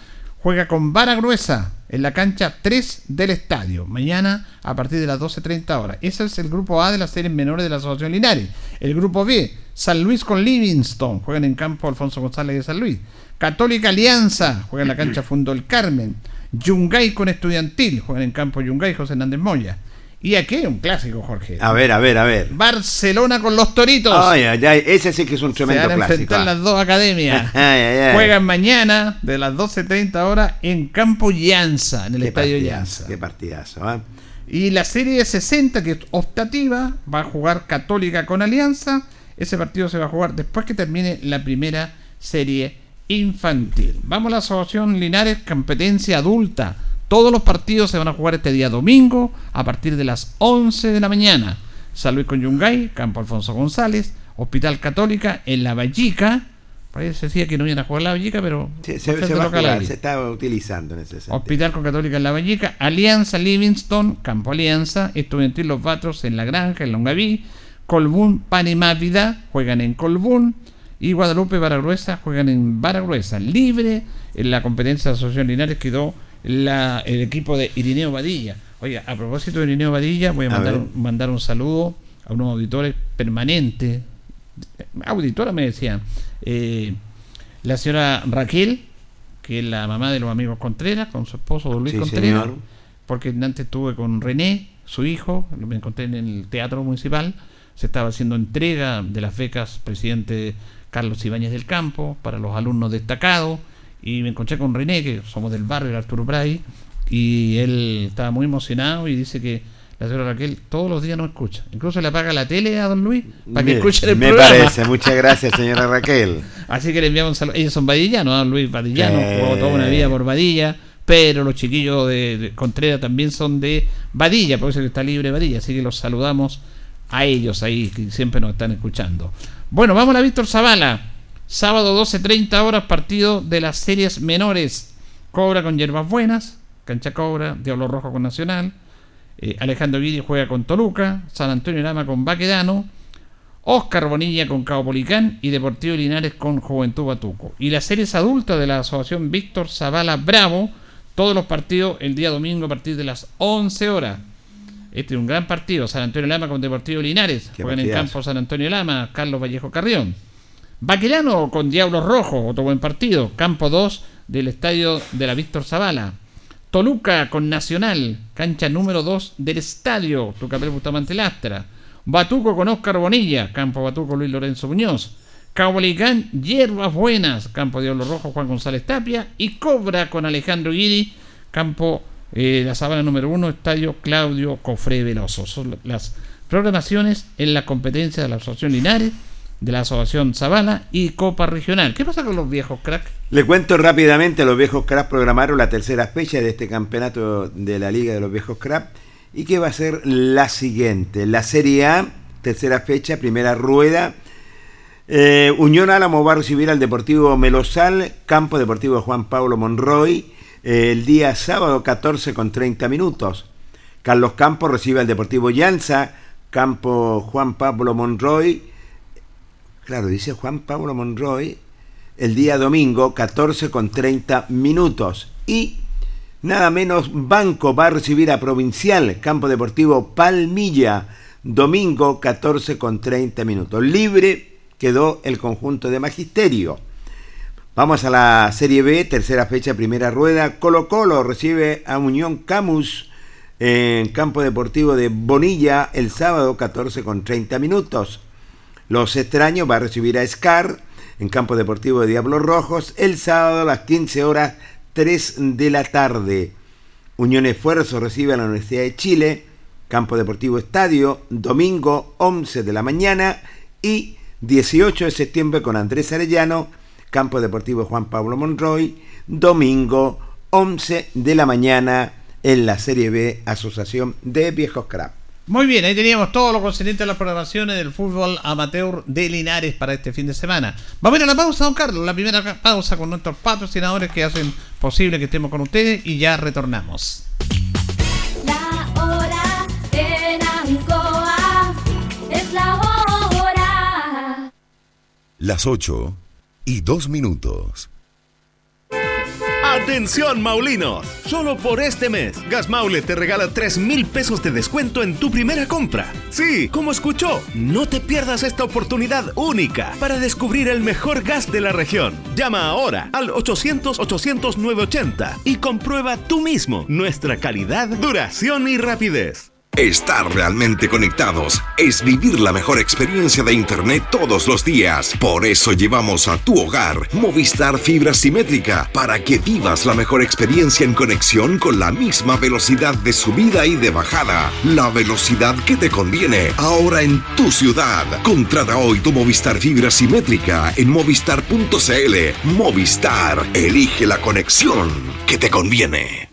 juega con vara gruesa en la cancha 3 del estadio. Mañana a partir de las 12.30 horas. Ese es el grupo A de las series menores de la Asociación Linares. El grupo B, San Luis con Livingston. Juegan en campo Alfonso González de San Luis. Católica Alianza. Juega en la cancha Fundo el Carmen. Yungay con Estudiantil. Juegan en campo Yungay José Hernández Moya. Y aquí un clásico, Jorge. A ver, a ver, a ver. Barcelona con los Toritos. Ay, ay, ay. Ese sí que es un tremendo Se van a enfrentar ah. las dos academias. Juegan mañana de las 12.30 horas en Campo Llanza, en el Estadio Llanza. Qué partidazo, ¿eh? Y la serie de 60, que es optativa, va a jugar Católica con Alianza. Ese partido se va a jugar después que termine la primera serie infantil. Vamos a la asociación Linares Competencia Adulta Todos los partidos se van a jugar este día domingo a partir de las 11 de la mañana. San Luis con Yungay, Campo Alfonso González, Hospital Católica en La Vallica. Parece decía que no iban a jugar La Vallica, pero se, estaba utilizando en ese sentido. Hospital con Católica en La Vallica, Alianza Livingston, Campo Alianza, Estudiantil Los Batros en La Granja, en Longaví, Colbún, Panimávida, juegan en Colbún, y Guadalupe Baragruesa juegan en Baragruesa. Libre en la competencia de Asociación Linares quedó el equipo de Irineo Badilla. Oiga, a propósito de Irineo Badilla, voy a, mandar, un, mandar un saludo a unos auditores permanentes. Auditora me decían. Eh, la señora Raquel, que es la mamá de los amigos Contreras, con su esposo Luis Contreras. Porque antes estuve con René, su hijo, lo me encontré en el teatro municipal. Se estaba haciendo entrega de las becas presidente Carlos Ibáñez del Campo para los alumnos destacados y me encontré con René, que somos del barrio de Arturo Bray, y él estaba muy emocionado y dice que la señora Raquel todos los días nos escucha. Incluso le apaga la tele a don Luis para que escuche el programa. Me parece, muchas gracias señora Raquel. Así que le enviamos un saludo. Ellos son vadillanos, don Luis Vadillano, jugó toda una vida por Vadilla, pero los chiquillos de, Contreras también son de Vadilla, por eso que está libre Vadilla, así que los saludamos a ellos ahí, que siempre nos están escuchando. Bueno, vamos a Víctor Zavala. Sábado 12.30 horas, partido de las series menores. Cobra con Hierbas Buenas, Cancha Cobra, Diablo Rojo con Nacional. Eh, Alejandro Guidi juega con Toluca, San Antonio Lama con Baquedano, Oscar Bonilla con Cabo Policán y Deportivo Linares con Juventud Batuco. Y las series adultas de la Asociación Víctor Zavala Bravo, todos los partidos el día domingo a partir de las 11 horas. Este es un gran partido, San Antonio Lama con Deportivo Linares, juegan en campo San Antonio Lama, Carlos Vallejo Carrión. Baquelano con Diablos Rojos, otro buen partido. Campo 2 del estadio de la Víctor Zavala. Toluca con Nacional, cancha número 2 del estadio Tucapel Bustamante Lastra. Batuco con Oscar Bonilla, campo Batuco Luis Lorenzo Muñoz. Caupolicán, Hierbas Buenas, campo Diablos Rojos Juan González Tapia. Y Cobra con Alejandro Guidi, campo eh, la Sabana número 1, estadio Claudio Cofré Veloso. Son las programaciones en la competencia de la Asociación Linares de la Asociación Zavala y Copa Regional. ¿Qué pasa con los viejos cracks? Le cuento rápidamente, los viejos cracks programaron la tercera fecha de este campeonato de la Liga de los Viejos Cracks y que va a ser la siguiente. La Serie A, tercera fecha, primera rueda. Eh, Unión Álamo va a recibir al Deportivo Melosal, Campo Deportivo Juan Pablo Monroy, eh, el día sábado 14 con 30 minutos. Carlos Campos recibe al Deportivo Llanza, Campo Juan Pablo Monroy, Claro, dice Juan Pablo Monroy, el día domingo, 14 con 30 minutos. Y nada menos, Banco va a recibir a Provincial, Campo Deportivo Palmilla, domingo, 14 con 30 minutos. Libre quedó el conjunto de Magisterio. Vamos a la Serie B, tercera fecha, primera rueda. Colo Colo recibe a Unión Camus en Campo Deportivo de Bonilla el sábado, 14 con 30 minutos. Los extraños va a recibir a Scar en Campo Deportivo de Diablos Rojos el sábado a las 15 horas 3 de la tarde. Unión Esfuerzo recibe a la Universidad de Chile, Campo Deportivo Estadio, domingo 11 de la mañana y 18 de septiembre con Andrés Arellano, Campo Deportivo Juan Pablo Monroy, domingo 11 de la mañana en la Serie B Asociación de Viejos Crap. Muy bien, ahí teníamos todo lo concerniente a las programaciones del fútbol amateur de Linares para este fin de semana. Vamos a ir a la pausa, don Carlos, la primera pausa con nuestros patrocinadores que hacen posible que estemos con ustedes y ya retornamos. La hora en Ancoa es la hora. Las 8 y 2 minutos. Atención Maulinos, solo por este mes, Gas Maule te regala 3 mil pesos de descuento en tu primera compra. Sí, como escuchó, no te pierdas esta oportunidad única para descubrir el mejor gas de la región. Llama ahora al 800-800-980 y comprueba tú mismo nuestra calidad, duración y rapidez. Estar realmente conectados es vivir la mejor experiencia de Internet todos los días. Por eso llevamos a tu hogar Movistar Fibra Simétrica para que vivas la mejor experiencia en conexión con la misma velocidad de subida y de bajada. La velocidad que te conviene ahora en tu ciudad. Contrata hoy tu Movistar Fibra Simétrica en movistar.cl. Movistar, elige la conexión que te conviene.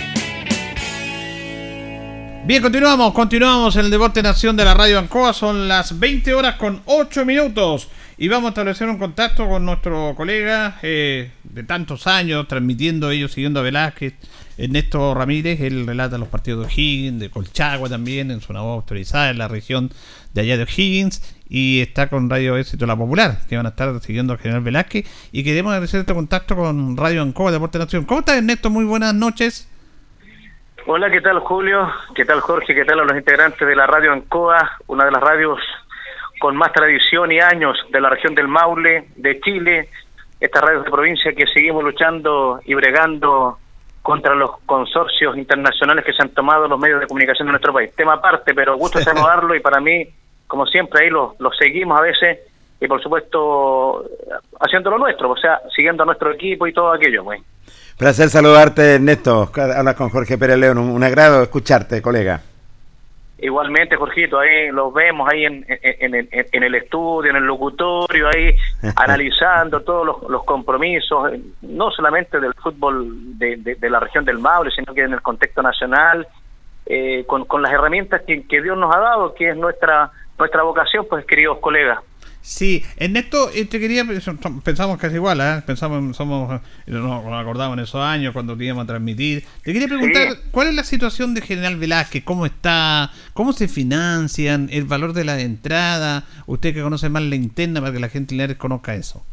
Bien, continuamos, continuamos en el Deporte Nación de la Radio Ancoa. Son las 20 horas con 8 minutos. Y vamos a establecer un contacto con nuestro colega eh, de tantos años, transmitiendo ellos, siguiendo a Velázquez, Ernesto Ramírez. Él relata los partidos de O'Higgins, de Colchagua también, en su voz autorizada en la región de allá de O'Higgins. Y está con Radio Éxito La Popular, que van a estar siguiendo al general Velázquez. Y queremos agradecer este contacto con Radio Ancoa, Deporte Nación. ¿Cómo estás, Ernesto? Muy buenas noches. Hola, ¿qué tal Julio? ¿Qué tal Jorge? ¿Qué tal a los integrantes de la radio Ancoa, una de las radios con más tradición y años de la región del Maule, de Chile, estas radios de provincia que seguimos luchando y bregando contra los consorcios internacionales que se han tomado los medios de comunicación de nuestro país. Tema aparte, pero gusto saludarlo y para mí, como siempre, ahí los lo seguimos a veces y por supuesto haciendo lo nuestro, o sea, siguiendo a nuestro equipo y todo aquello, güey. Placer saludarte, Ernesto. Hablas con Jorge Pérez León. Un agrado escucharte, colega. Igualmente, Jorgito, ahí los vemos ahí en, en, en, el estudio, en el locutorio, ahí analizando todos los, compromisos, no solamente del fútbol de, de, la región del Maule, sino que en el contexto nacional, eh, con, con las herramientas que, que Dios nos ha dado, que es nuestra nuestra vocación, pues queridos colegas. Sí, Ernesto, eh, te quería, pensamos casi igual, ¿eh? pensamos, somos, eh, nos acordamos en esos años cuando íbamos a transmitir. Te quería preguntar, ¿cuál es la situación de General Velázquez? ¿Cómo está? ¿Cómo se financian? ¿El valor de la entrada? Usted que conoce más la interna para que la gente le conozca eso.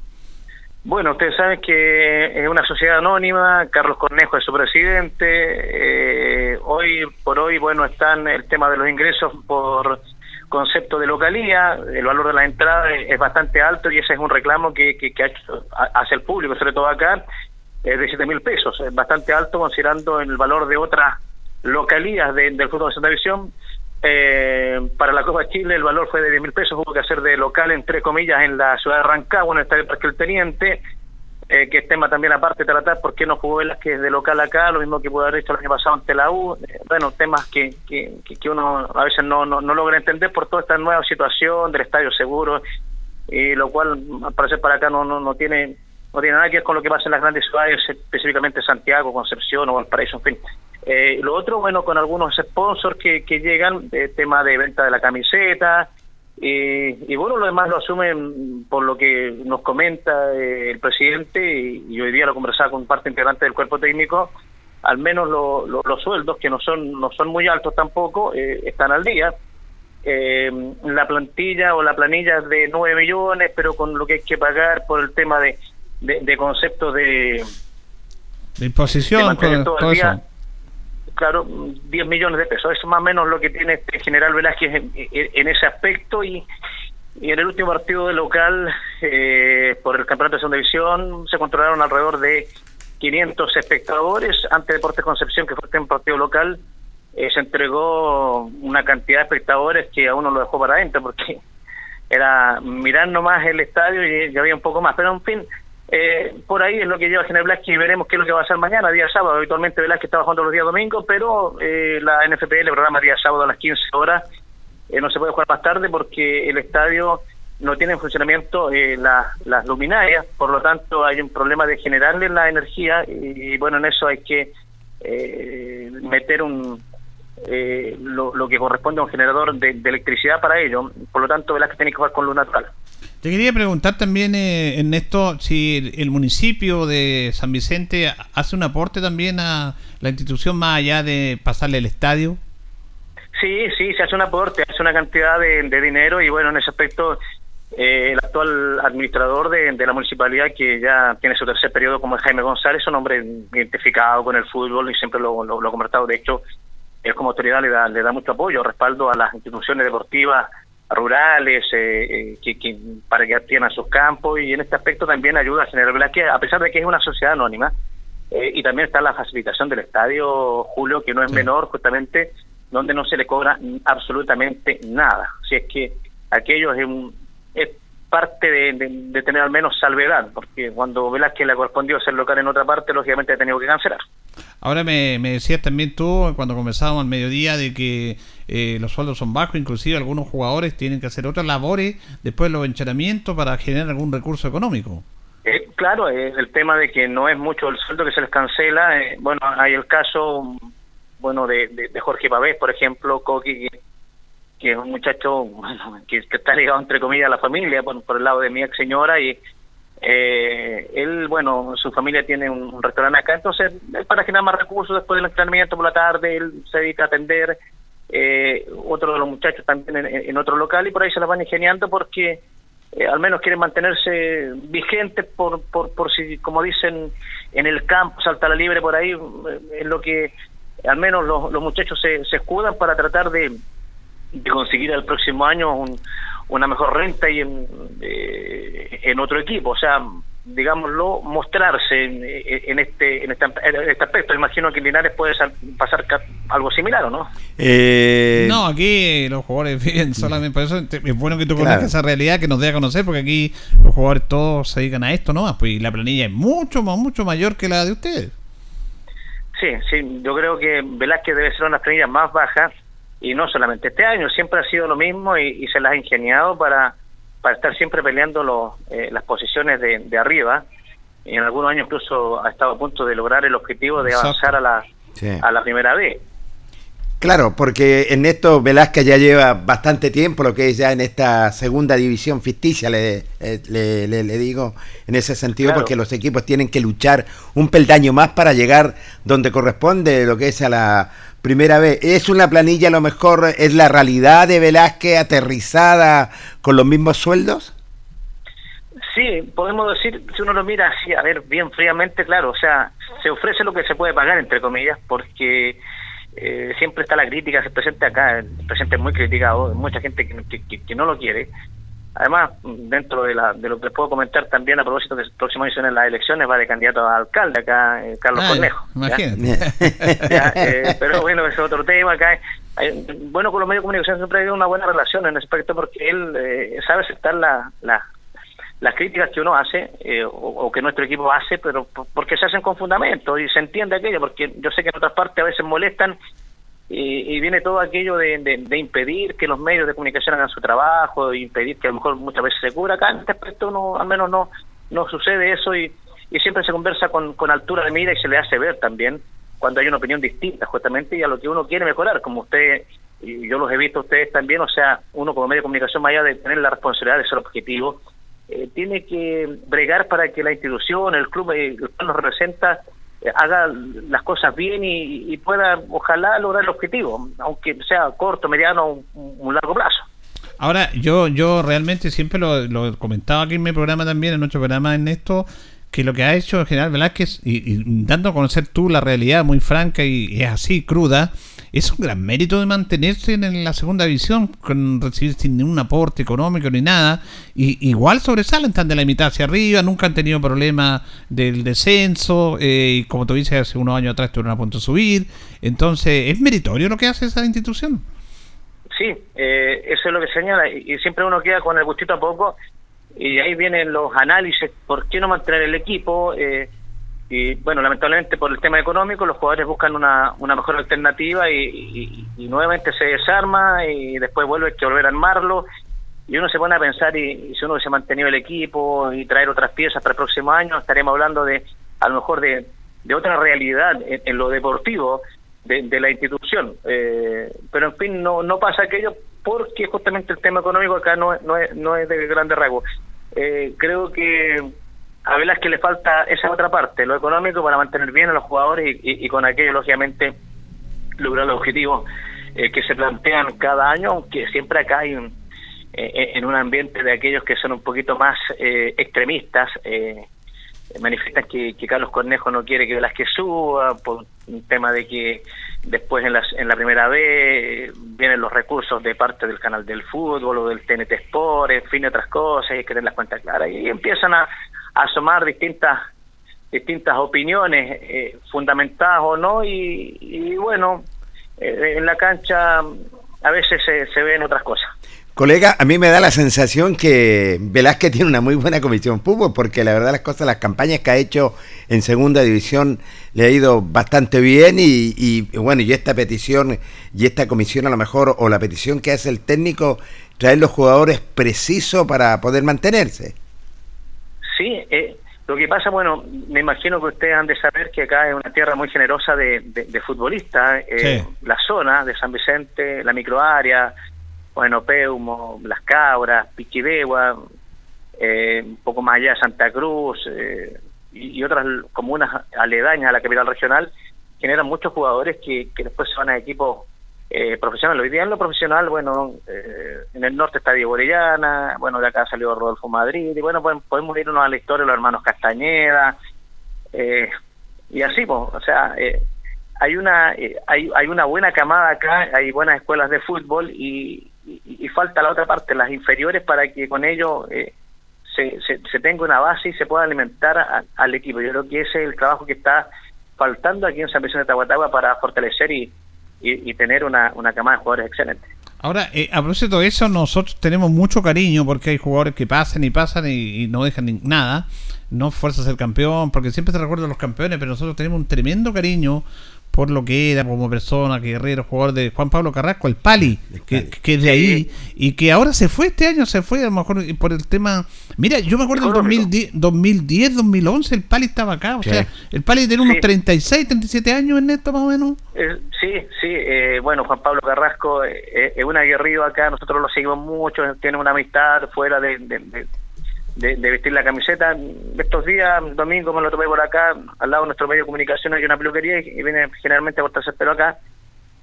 Bueno, ustedes saben que es una sociedad anónima, Carlos Cornejo es su presidente, eh, hoy por hoy, bueno, están el tema de los ingresos por concepto de localía, el valor de la entrada es bastante alto y ese es un reclamo que, que, hace el público, sobre todo acá, es de 7 mil pesos, es bastante alto considerando el valor de otras localías del fútbol de Santa División. Eh, para la Copa Chile el valor fue de 10 mil pesos, hubo que hacer de local, entre comillas, en la ciudad de Rancagua, en el estadio Parque el Teniente, eh, que es tema también aparte de tratar por qué no jugó Velázquez de local acá, lo mismo que pudo haber hecho el año pasado ante la U, eh, bueno, temas que, que, que, uno a veces no, no, no, logra entender por toda esta nueva situación del estadio seguro, y lo cual al parecer para acá no, no, no tiene no tiene nada que ver con lo que pasa en las grandes ciudades, específicamente Santiago, Concepción o Valparaíso, en fin. Eh, lo otro, bueno, con algunos sponsors que, que llegan, tema de venta de la camiseta, y, bueno, lo demás lo asumen por lo que nos comenta eh, el presidente y, hoy día lo conversaba con parte integrante del cuerpo técnico, al menos los sueldos, que no son, no son muy altos tampoco, eh, están al día. Eh, la plantilla o la planilla es de 9 millones, pero con lo que hay que pagar por el tema de, de, conceptos de... De imposición, todo, eso claro, 10 millones de pesos. Eso es más o menos lo que tiene este general Velázquez en, ese aspecto y, en el último partido de local eh, por el campeonato de segunda división se controlaron alrededor de 500 espectadores. Ante Deportes Concepción, que fue un partido local, eh, se entregó una cantidad de espectadores que a uno lo dejó para adentro porque era mirar nomás el estadio y había un poco más. Pero en fin, eh, por ahí es lo que lleva General Velázquez y veremos qué es lo que va a hacer mañana, día sábado. Habitualmente Velázquez está bajando los días domingos, pero eh, la NFPL programa día sábado a las 15 horas. Eh, no se puede jugar más tarde porque el estadio no tiene en funcionamiento eh, las luminarias, por lo tanto hay un problema de generarle la energía y, bueno, en eso hay que meter un lo, que corresponde a un generador de, de electricidad para ello. Por lo tanto, Velázquez tiene que jugar con luz natural. Te quería preguntar también, eh, Ernesto, si el, municipio de San Vicente hace un aporte también a la institución más allá de pasarle el estadio. Sí, sí, se hace un aporte, hace una cantidad de, dinero y bueno, en ese aspecto eh, el actual administrador de, la municipalidad, que ya tiene su tercer periodo como Jaime González, es un hombre identificado con el fútbol y siempre lo, lo, lo he conversado. De hecho, él como autoridad le da, le da mucho apoyo, respaldo a las instituciones deportivas rurales eh, eh, que, que para que atiendan sus campos y en este aspecto también ayuda a generar Velázquez, a pesar de que es una sociedad anónima, eh, y también está la facilitación del estadio, Julio, que no es menor, justamente donde no se le cobra absolutamente nada. Si es que aquello es, un, es parte de, de- de tener al menos salvedad, porque cuando Velázquez le correspondió ser local en otra parte, lógicamente ha tenido que cancelar. Ahora me, me decías también tú, cuando conversábamos al mediodía, de que eh, los sueldos son bajos, inclusive algunos jugadores tienen que hacer otras labores después de los entrenamientos para generar algún recurso económico. Eh, claro, eh, el tema de que no es mucho el sueldo que se les cancela. eh, bueno, hay el caso bueno de, de, de Jorge Pavés, por ejemplo, Coqui, que, que es un muchacho que, está ligado, entre comillas, a la familia, por, por el lado de mi ex señora, y eh, él, bueno, su familia tiene un, restaurante acá, entonces, él para generar más recursos después del entrenamiento por la tarde, él se dedica a atender. Eh, otro de los muchachos también en, otro local y por ahí se la van ingeniando porque eh, al menos quieren mantenerse vigentes por, por, por si, como dicen, en el campo, salta la libre por ahí, eh, es lo que al menos los, los muchachos se escudan para tratar de, de conseguir el próximo año un- una mejor renta y en, eh, en otro equipo, o sea, digámoslo, mostrarse en, en este en este, en este aspecto. Imagino que en Linares puede pasar algo similar, ¿o no? Eh, No, aquí los jugadores viven solamente por eso. Es bueno que tú Claro. conozcas esa realidad, que nos dé a conocer, porque aquí los jugadores todos se dedican a esto, ¿no? Pues y la planilla es mucho, más mucho mayor que la de ustedes. Sí, sí, yo creo que Velázquez debe ser una de las planillas más bajas y no solamente este año, siempre ha sido lo mismo y, y se las ha ingeniado para, para estar siempre peleando los, eh, las posiciones de, de arriba y en algunos años incluso ha estado a punto de lograr el objetivo de Exacto. avanzar a la, Sí. a la primera vez. Claro, porque Ernesto Velázquez ya lleva bastante tiempo, lo que es ya en esta segunda división ficticia, le, eh, le, le- le digo, en ese sentido, Claro. porque los equipos tienen que luchar un peldaño más para llegar donde corresponde lo que es a la primera vez. ¿Es una planilla a lo mejor, es la realidad de Velázquez aterrizada con los mismos sueldos? Sí, podemos decir, si uno lo mira así, a ver, bien fríamente, claro, o sea, se ofrece lo que se puede pagar, entre comillas, porque eh, siempre está la crítica, se presenta acá, el presidente es muy criticado, mucha gente que, que- que- que no lo quiere. Además, dentro de, la, de lo que les puedo comentar también a propósito que el próximo año en las elecciones va de candidato a alcalde acá, eh, Carlos Ah, Cornejo. Imagínate. Ya, eh, pero bueno, ese es otro tema acá. Hay- bueno, con los medios de comunicación siempre ha habido una buena relación en ese aspecto porque él eh, sabe aceptar la, la- las críticas que uno hace eh, o, que nuestro equipo hace, pero por- porque se hacen con fundamento y se entiende aquello, porque yo sé que en otras partes a veces molestan y, y viene todo aquello de, impedir que los medios de comunicación hagan su trabajo, de impedir que a lo mejor muchas veces se cubra. Acá en este aspecto no, al menos no, no sucede eso y, y siempre se conversa con, con altura de mira y se le hace ver también cuando hay una opinión distinta justamente y a lo que uno quiere mejorar, como usted y yo los he visto ustedes también, o sea, uno como medio de comunicación, más allá de tener la responsabilidad de ser objetivo, eh, tiene que bregar para que la institución, el club, eh, el cual nos representa, eh, haga las cosas bien y, pueda, ojalá, lograr el objetivo, aunque sea corto, mediano o un, largo plazo. Ahora, yo, yo realmente siempre lo, lo comentaba aquí en mi programa también, en nuestro programa en esto, que lo que ha hecho el general Velázquez, y, y dando a conocer tú la realidad muy franca y, y es así, cruda, es un gran mérito de mantenerse en, la segunda división, con recibir sin ningún aporte económico ni nada, y igual sobresalen, están de la mitad hacia arriba, nunca han tenido problemas del descenso, eh, y como tú dices, hace unos años atrás estuvieron a punto de subir, entonces es meritorio lo que hace esa institución. Sí, eh, eso es lo que señala, y, y siempre uno queda con el gustito a poco, y ahí vienen los análisis, ¿por qué no mantener el equipo? Eh, y bueno, lamentablemente por el tema económico, los jugadores buscan una, una mejor alternativa y, nuevamente se desarma y después vuelve que volver a armarlo. Y uno se pone a pensar, y, si uno hubiese mantenido el equipo y traer otras piezas para el próximo año, estaríamos hablando de, a lo mejor, de, de otra realidad en, lo deportivo de, la institución. Eh, pero en fin, no, no pasa aquello porque justamente el tema económico acá no, no, es, no es de grande rasgo. Eh, creo que a Velázquez le falta esa otra parte, lo económico, para mantener bien a los jugadores y, y- con aquello, lógicamente, lograr los objetivos eh, que se plantean cada año, aunque siempre acá hay un, eh, en un ambiente de aquellos que son un poquito más eh, extremistas, eh, manifiestan que, Carlos Cornejo no quiere que Velázquez suba por un tema de que después en, las, en la primera vez vienen los recursos de parte del canal del fútbol o del TNT Sport, en fin, otras cosas, hay que tener las cuentas claras. Y empiezan a asomar distintas distintas opiniones eh, fundamentadas o no y, y bueno, eh, en la cancha a veces se, se ven otras cosas. Colega, a mí me da la sensación que Velázquez tiene una muy buena comisión fútbol, porque la verdad las cosas, las campañas que ha hecho en segunda división le ha ido bastante bien y, y, bueno, y esta petición y esta comisión a lo mejor, o la petición que hace el técnico, traer los jugadores precisos para poder mantenerse. Sí, eh, lo que pasa, bueno, me imagino que ustedes han de saber que acá es una tierra muy generosa de, de, de futbolistas, eh, Sí. la zona de San Vicente, la microárea, bueno, Peumo, Las Cabras, Pichidegua, eh, un poco más allá Santa Cruz eh, y, y otras comunas aledañas a la capital regional, generan muchos jugadores que, que después se van a equipos eh, profesionales. Hoy día en lo profesional, bueno, eh, en el norte está Diego Orellana, bueno, de acá salió Rodolfo Madrid, y bueno, podemos, podemos irnos a la historia de los hermanos Castañeda, eh, y así, pues, o sea, eh, hay una eh, hay, hay una buena camada acá, hay buenas escuelas de fútbol y, falta la otra parte, las inferiores, para que con ello se, se, se tenga una base y se pueda alimentar al equipo. Yo creo que ese es el trabajo que está faltando aquí en San Vicente de Tahuatagua para fortalecer y, y, y tener una, una camada de jugadores excelentes. Ahora, eh, a propósito de eso, nosotros tenemos mucho cariño porque hay jugadores que pasan y pasan y, no dejan ni- nada. No fuerza ser campeón, porque siempre se recuerdan los campeones, pero nosotros tenemos un tremendo cariño por lo que era como persona, guerrero, jugador de Juan Pablo Carrasco, el Pali, que, que es de ahí, y que ahora se fue este año, se fue a lo mejor por el tema... Mira, yo me acuerdo en 2010, 2010 2011, el Pali estaba acá, o Sí. sea, el Pali tiene unos Sí. 36, 37 años en esto más o menos. Eh, sí, sí, eh, bueno, Juan Pablo Carrasco eh, eh, es un aguerrido acá, nosotros lo seguimos mucho, tiene una amistad fuera de, de, de- de- de vestir la camiseta. Estos días, domingo me lo tomé por acá, al lado de nuestro medio de comunicación hay una peluquería y, y viene generalmente a cortarse el pelo acá.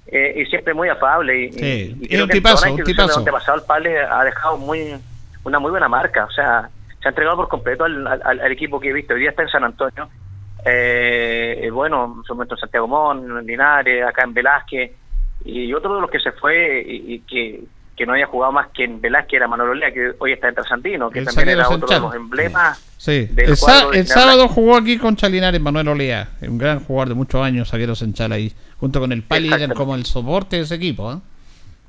eh, y siempre muy afable. Y, Sí, y- un tipazo, un tipazo. pasado el Pale ha dejado muy una muy buena marca, o sea, se ha entregado por completo al, al- al equipo que he visto. Hoy día está en San Antonio, eh, eh, bueno, en su momento en Santiago Mon, en Linares, acá en Velázquez, y otro de los que se fue y, y que, que no había jugado más que en Velázquez era Manolo Lea, que hoy está en Trasandino, que El también era otro de los emblemas. Sí, del el, el sábado jugó aquí con Chalinares Manuel Olea, un gran jugador de muchos años, zaguero central ahí, junto con el Pali, como el soporte de ese equipo. ¿eh?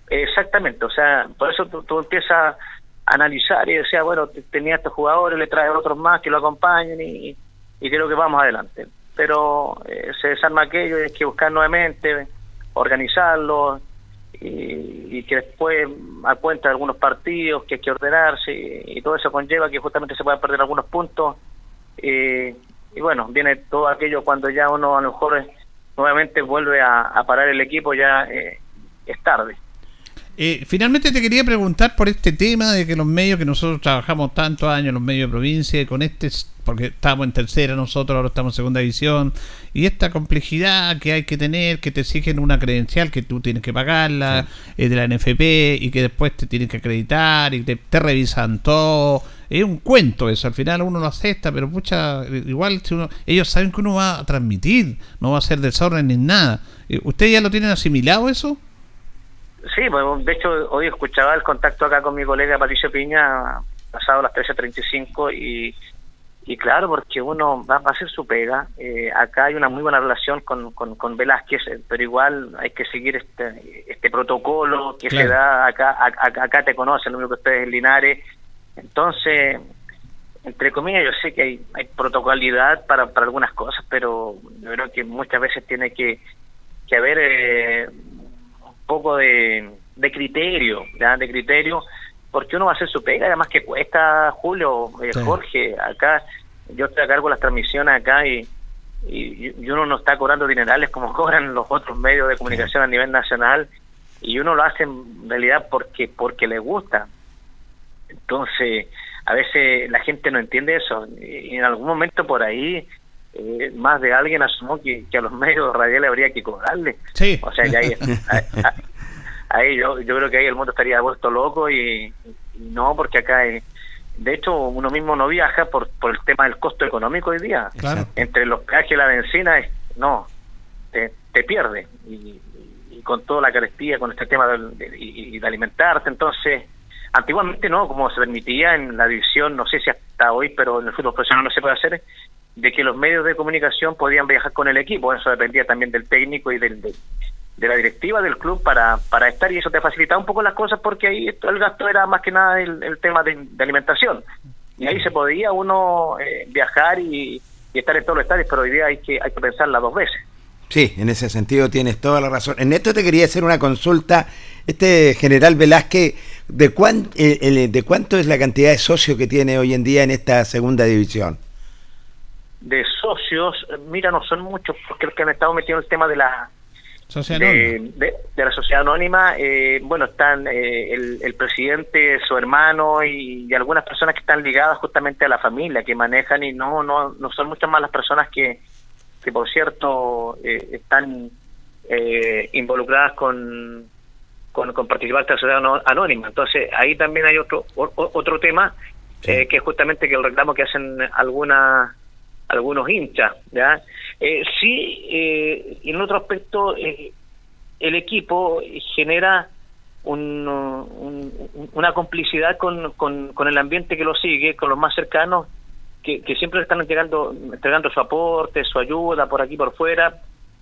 Exactamente, o sea, por eso tú, tú empiezas a analizar y decía, bueno, tenía estos jugadores, le trae otros más que lo acompañen y, y creo que vamos adelante. Pero eh, se desarma aquello y hay que buscar nuevamente, organizarlo y, y que después a cuenta de algunos partidos que hay que ordenarse y, todo eso conlleva que justamente se puedan perder algunos puntos. eh, y bueno, viene todo aquello cuando ya uno a lo mejor eh, nuevamente vuelve a, a parar el equipo, ya eh, es tarde. Eh, finalmente te quería preguntar por este tema de que los medios que nosotros trabajamos tantos años, los medios de provincia, con este, porque estábamos en tercera nosotros, ahora estamos en segunda división, y esta complejidad que hay que tener, que te exigen una credencial que tú tienes que pagarla, eh, de la NFP, y que después te tienen que acreditar, y te, te revisan todo. Es un cuento eso, al final uno lo acepta, pero pucha, igual si uno, ellos saben que uno va a transmitir, no va a hacer desorden ni nada. Eh, ¿Ustedes ya lo tienen asimilado eso? Sí, pues, de hecho hoy escuchaba el contacto acá con mi colega Patricio Piña, pasado las 13.35 y, y claro, porque uno va, va a hacer su pega. Eh, acá hay una muy buena relación con, con, con Velázquez, eh, pero igual hay que seguir este, este protocolo que Claro. se da acá, acá, acá te conocen, lo único que ustedes en Linares. Entonces, entre comillas, yo sé que hay, hay protocolidad para, para algunas cosas, pero yo creo que muchas veces tiene que, que haber eh, poco de, de criterio, ¿ya? de criterio, porque uno va a hacer su pega, además que cuesta, Julio, eh, Sí. Jorge, acá, yo estoy a cargo de las transmisiones acá y, y, y uno no está cobrando dinerales como cobran los otros medios de comunicación a nivel nacional y uno lo hace en realidad porque porque le gusta. Entonces, a veces la gente no entiende eso y en algún momento por ahí eh, más de alguien asumió que, que a los medios radiales habría que cobrarle. Sí. O sea, que ahí, ahí, ahí yo, yo creo que ahí el mundo estaría vuelto loco y, y no, porque acá es, de hecho, uno mismo no viaja por, por el tema del costo económico hoy día. Claro. Entre los peajes y la benzina, no, te, te pierde. Y, y con toda la carestía, con este tema del- de, y, y de alimentarte, entonces, antiguamente no, como se permitía en la división, no sé si hasta hoy, pero en el fútbol profesional no se puede hacer, de que los medios de comunicación podían viajar con el equipo. Eso dependía también del técnico y del, de la directiva del club para, para estar y eso te facilitaba un poco las cosas porque ahí el gasto era más que nada el, tema de, de alimentación. Y ahí se podía uno eh, viajar y, y estar en todos los estadios, pero hoy día hay que, hay que pensarla dos veces. Sí, en ese sentido tienes toda la razón. En esto te quería hacer una consulta. Este general Velázquez, ¿de, cuán- eh, el- ¿de cuánto es la cantidad de socios que tiene hoy en día en esta segunda división? De socios, eh, mira, no son muchos porque los que han estado metidos en el tema de la, Sociedad de, Anónima. de- de la sociedad anónima, eh, bueno, están eh, el, el presidente, su hermano y, y algunas personas que están ligadas justamente a la familia, que manejan y no no, no son muchas más las personas que, que por cierto, eh, están eh, involucradas con, con, con participar de la sociedad anónima. Entonces, ahí también hay otro o- otro tema, eh, que es justamente que el reclamo que hacen algunas algunos hinchas, ¿ya? Eh, sí, eh, en otro aspecto, eh, el equipo genera un, un- una complicidad con, con, con el ambiente que lo sigue, con los más cercanos, que, que siempre están entregando, entregando su aporte, su ayuda por aquí, por fuera,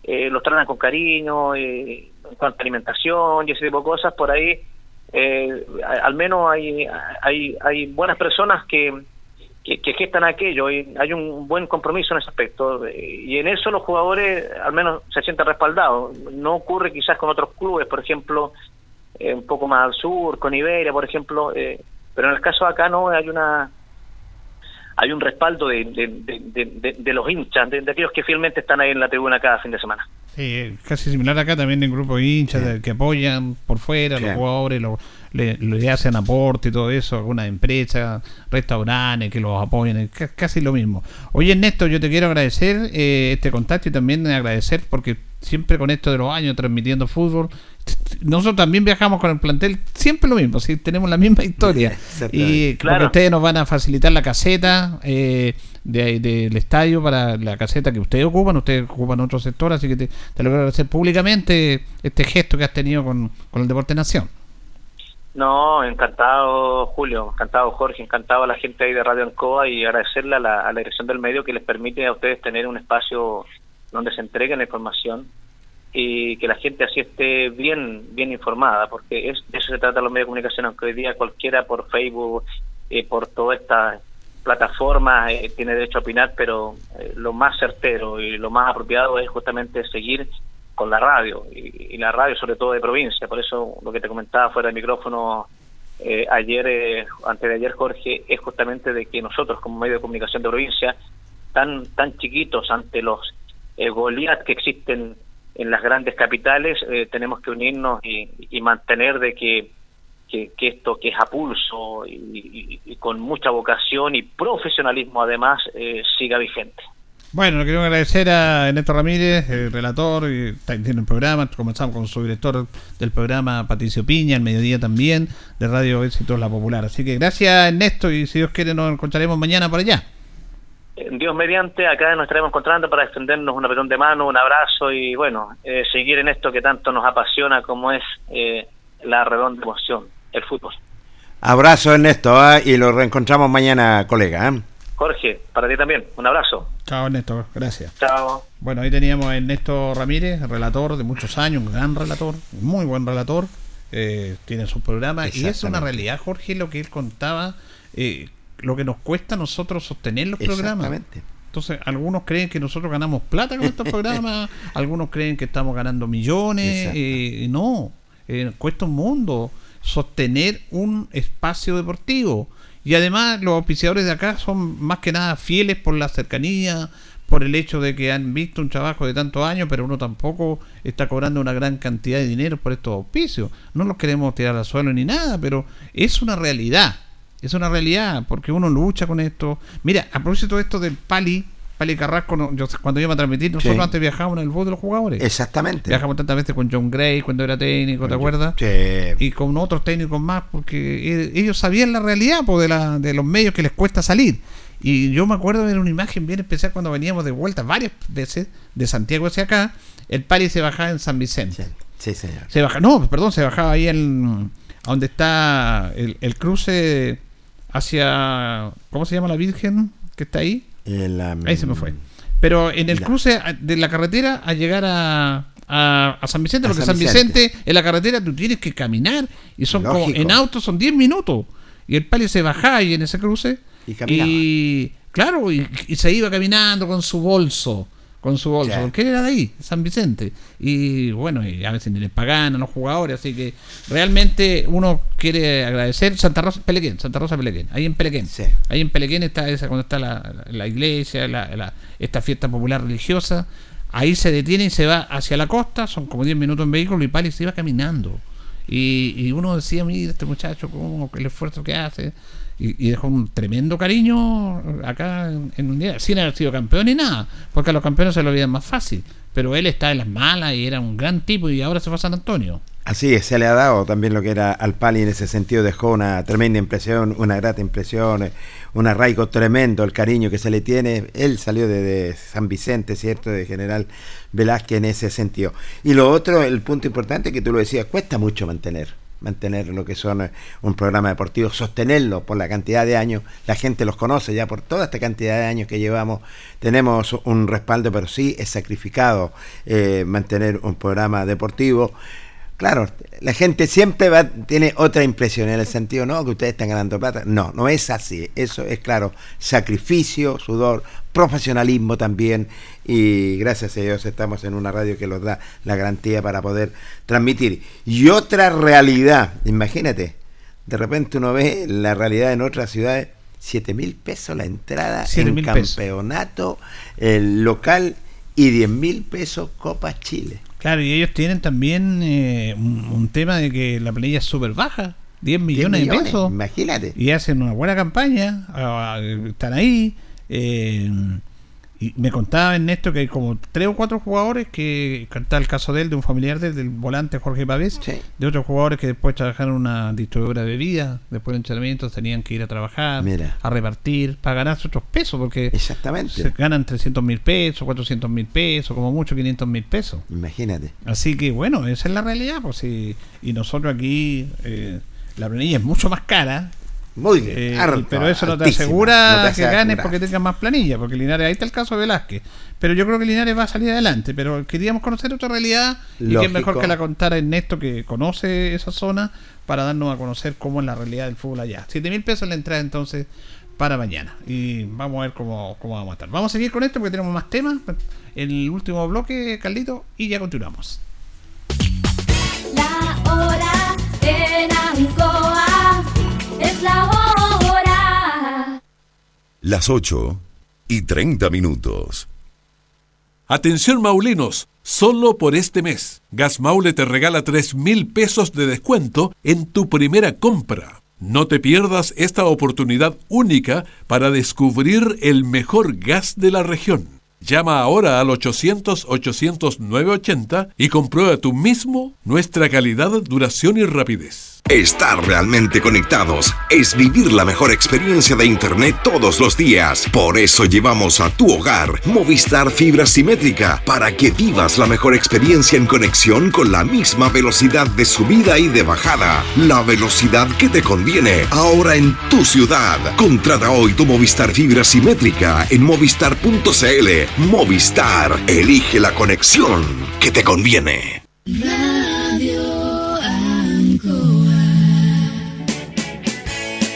eh, los tratan con cariño, eh, en cuanto a alimentación y ese tipo de cosas, por ahí, eh, al menos hay, hay, hay buenas personas que, que, que gestan aquello y hay un buen compromiso en ese aspecto eh, y en eso los jugadores al menos se sienten respaldados. No ocurre quizás con otros clubes por ejemplo eh, un poco más al sur con Iberia por ejemplo eh, pero en el caso de acá no hay una hay un respaldo de, de, de, de- de- de los hinchas de, de aquellos que fielmente están ahí en la tribuna cada fin de semana Sí, casi similar acá también en grupo de hinchas de- que apoyan por fuera, Sí. los jugadores lo- le, le hacen aporte y todo eso, algunas empresas, restaurantes que los apoyan, casi lo mismo. Oye Ernesto, yo te quiero agradecer eh, este contacto y también agradecer porque siempre con esto de los años transmitiendo fútbol, nosotros también viajamos con el plantel, siempre lo mismo, sí, tenemos la misma historia. y porque Claro. ustedes nos van a facilitar la caseta eh, de- del estadio para la caseta que ustedes ocupan, ustedes ocupan otro sector, así que te, te lo quiero agradecer públicamente este gesto que has tenido con, con el Deporte Nación. No, encantado Julio, encantado Jorge, encantado a la gente ahí de Radio Ancoa y agradecerle a la, a la dirección del medio que les permite a ustedes tener un espacio donde se entregue la información y que la gente así esté bien bien informada, porque es, de eso se trata los medios de comunicación, aunque hoy día cualquiera por Facebook, eh, por todas estas plataformas eh, tiene derecho a opinar, pero eh, lo más certero y lo más apropiado es justamente seguir con la radio y, la radio sobre todo de provincia. Por eso lo que te comentaba fuera del micrófono eh, ayer antes de ayer Jorge es justamente de que nosotros como medio de comunicación de provincia tan tan chiquitos ante los eh, Goliat que existen en las grandes capitales eh, tenemos que unirnos y, y mantener de que, esto que es a pulso y, con mucha vocación y profesionalismo además eh, siga vigente Bueno, le quiero agradecer a Ernesto Ramírez, el relator, está en el programa. Comenzamos con su director del programa, Patricio Piña, al mediodía también, de Radio Éxitos La Popular. Así que gracias, Ernesto, y si Dios quiere, nos encontraremos mañana por allá. Eh, Dios mediante, acá nos estaremos encontrando para extendernos un apretón de mano, un abrazo y bueno, eh, seguir en esto que tanto nos apasiona como es eh, la redonda emoción, el fútbol. Abrazo Ernesto ¿ah? y lo reencontramos mañana, colega. ¿ah? Jorge, para ti también, un abrazo. Chao, Ernesto, gracias. Chao. Bueno, ahí teníamos a Ernesto Ramírez, relator de muchos años, un gran relator, muy buen relator, eh, tiene su programa y es una realidad, Jorge, lo que él contaba, eh, lo que nos cuesta a nosotros sostener los programas. Exactamente. Entonces, algunos creen que nosotros ganamos plata con estos programas, algunos creen que estamos ganando millones, eh, no, eh, cuesta un mundo sostener un espacio deportivo. Y además los auspiciadores de acá son más que nada fieles por la cercanía, por el hecho de que han visto un trabajo de tantos años, pero uno tampoco está cobrando una gran cantidad de dinero por estos auspicios. No los queremos tirar al suelo ni nada, pero es una realidad. Es una realidad, porque uno lucha con esto. Mira, a propósito de esto del Pali, Pali Carrasco, no- yo, cuando iba a transmitir, nosotros Sí. antes viajábamos en el bus de los jugadores. Exactamente. Viajamos tantas veces con John Gray cuando era técnico, ¿te acuerdas? Sí. Y con otros técnicos más, porque eh, ellos sabían la realidad po, de, la, de los medios que les cuesta salir. Y yo me acuerdo de una imagen bien especial cuando veníamos de vuelta varias veces de Santiago hacia acá. El Pali se bajaba en San Vicente. Sí, señor. Se baja, no, perdón, se bajaba ahí en a donde está el, el cruce hacia ¿cómo se llama la Virgen que está ahí? El, um, Ahí se me fue. Pero en el cruce de la carretera a llegar a, a, a San Vicente, A porque San Vicente. Vicente. en la carretera tú tienes que caminar y son como en auto son 10 minutos. Y el pali se bajaba ahí en ese cruce Y caminaba. y claro, y, y se iba caminando con su bolso, con su bolso, Sí. porque él era de ahí, San Vicente. Y bueno, y a veces ni les pagan a los jugadores, así que realmente uno quiere agradecer Santa Rosa, Pelequén, Santa Rosa Pelequén, ahí en Pelequén. Sí. Ahí en Pelequén está esa cuando está la, la- la iglesia, la- la- esta fiesta popular religiosa. Ahí se detiene y se va hacia la costa, son como 10 minutos en vehículo y Pali se iba caminando. Y, y uno decía, mira, este muchacho, cómo, el esfuerzo que hace. Y, dejó un tremendo cariño acá en, en un día, sin haber sido campeón ni nada, porque a los campeones se lo olvidan más fácil. Pero él está en las malas y era un gran tipo y ahora se fue a San Antonio. Así es, se le ha dado también lo que era al Pali en ese sentido, dejó una tremenda impresión, una grata impresión, eh, un arraigo tremendo, el cariño que se le tiene. Él salió de, de San Vicente, ¿cierto? De General Velázquez en ese sentido. Y lo otro, el punto importante que tú lo decías, cuesta mucho mantener, mantener lo que son eh, un programa deportivo, sostenerlo por la cantidad de años, la gente los conoce ya por toda esta cantidad de años que llevamos, tenemos un respaldo, pero sí es sacrificado eh, mantener un programa deportivo. Claro, la gente siempre va, tiene otra impresión en el sentido, no, que ustedes están ganando plata. No, no es así. Eso es claro, sacrificio, sudor, profesionalismo también. Y gracias a Dios estamos en una radio que nos da la garantía para poder transmitir. Y otra realidad, imagínate, de repente uno ve la realidad en otras ciudades, 7 mil pesos la entrada en campeonato el local y 10 mil pesos Copa Chile. Claro, y ellos tienen también eh, un, un tema de que la planilla es súper baja, 10 millones, de millones, pesos. imagínate. Y hacen una buena campaña, ah, están ahí. eh, y me contaba Ernesto que hay como tres o cuatro jugadores que está el caso de él, de un familiar de él, del volante Jorge Pavés, Sí. de otros jugadores que después trabajaron en una distribuidora de bebidas, después de entrenamientos tenían que ir a trabajar, Mira. a repartir, para ganarse otros pesos, porque Exactamente. se ganan 300 mil pesos, 400 mil pesos, como mucho 500 mil pesos. Imagínate. Así que bueno, esa es la realidad, pues sí. Y nosotros aquí, eh, la planilla es mucho más cara. Muy eh, harto, y- pero eso no te asegura no te que ganes porque tengas más planilla, porque Linares, ahí está el caso de Velázquez. Pero yo creo que Linares va a salir adelante, pero queríamos conocer otra realidad y que es mejor que la contara Ernesto, que conoce esa zona, para darnos a conocer cómo es la realidad del fútbol allá. 7 mil pesos la entrada entonces para mañana. Y vamos a ver cómo, cómo vamos a estar. Vamos a seguir con esto porque tenemos más temas. El último bloque, Carlito, y ya continuamos. La hora en Ancoa Las 8 y 30 minutos. Atención Maulinos, solo por este mes, Gas Maule te regala 3 mil pesos de descuento en tu primera compra. No te pierdas esta oportunidad única para descubrir el mejor gas de la región. Llama ahora al 800-800-980 y comprueba tú mismo nuestra calidad, duración y rapidez. Estar realmente conectados es vivir la mejor experiencia de Internet todos los días. Por eso llevamos a tu hogar Movistar Fibra Simétrica para que vivas la mejor experiencia en conexión con la misma velocidad de subida y de bajada. La velocidad que te conviene ahora en tu ciudad. Contrata hoy tu Movistar Fibra Simétrica en movistar.cl. Movistar, elige la conexión que te conviene.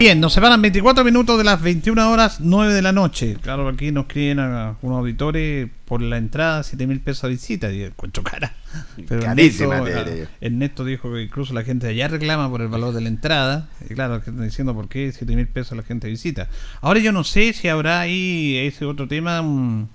Bien, nos separan 24 minutos de las 21 horas 9 de la noche. Claro, aquí nos escriben a unos auditores por la entrada 7 mil pesos a visita. Y cuento cara. Pero Carísima, Ernesto, te. Ernesto dijo que incluso la gente de allá reclama por el valor de la entrada. Y claro, que están diciendo por qué 7 mil pesos la gente visita. Ahora yo no sé si habrá ahí ese otro tema. Un,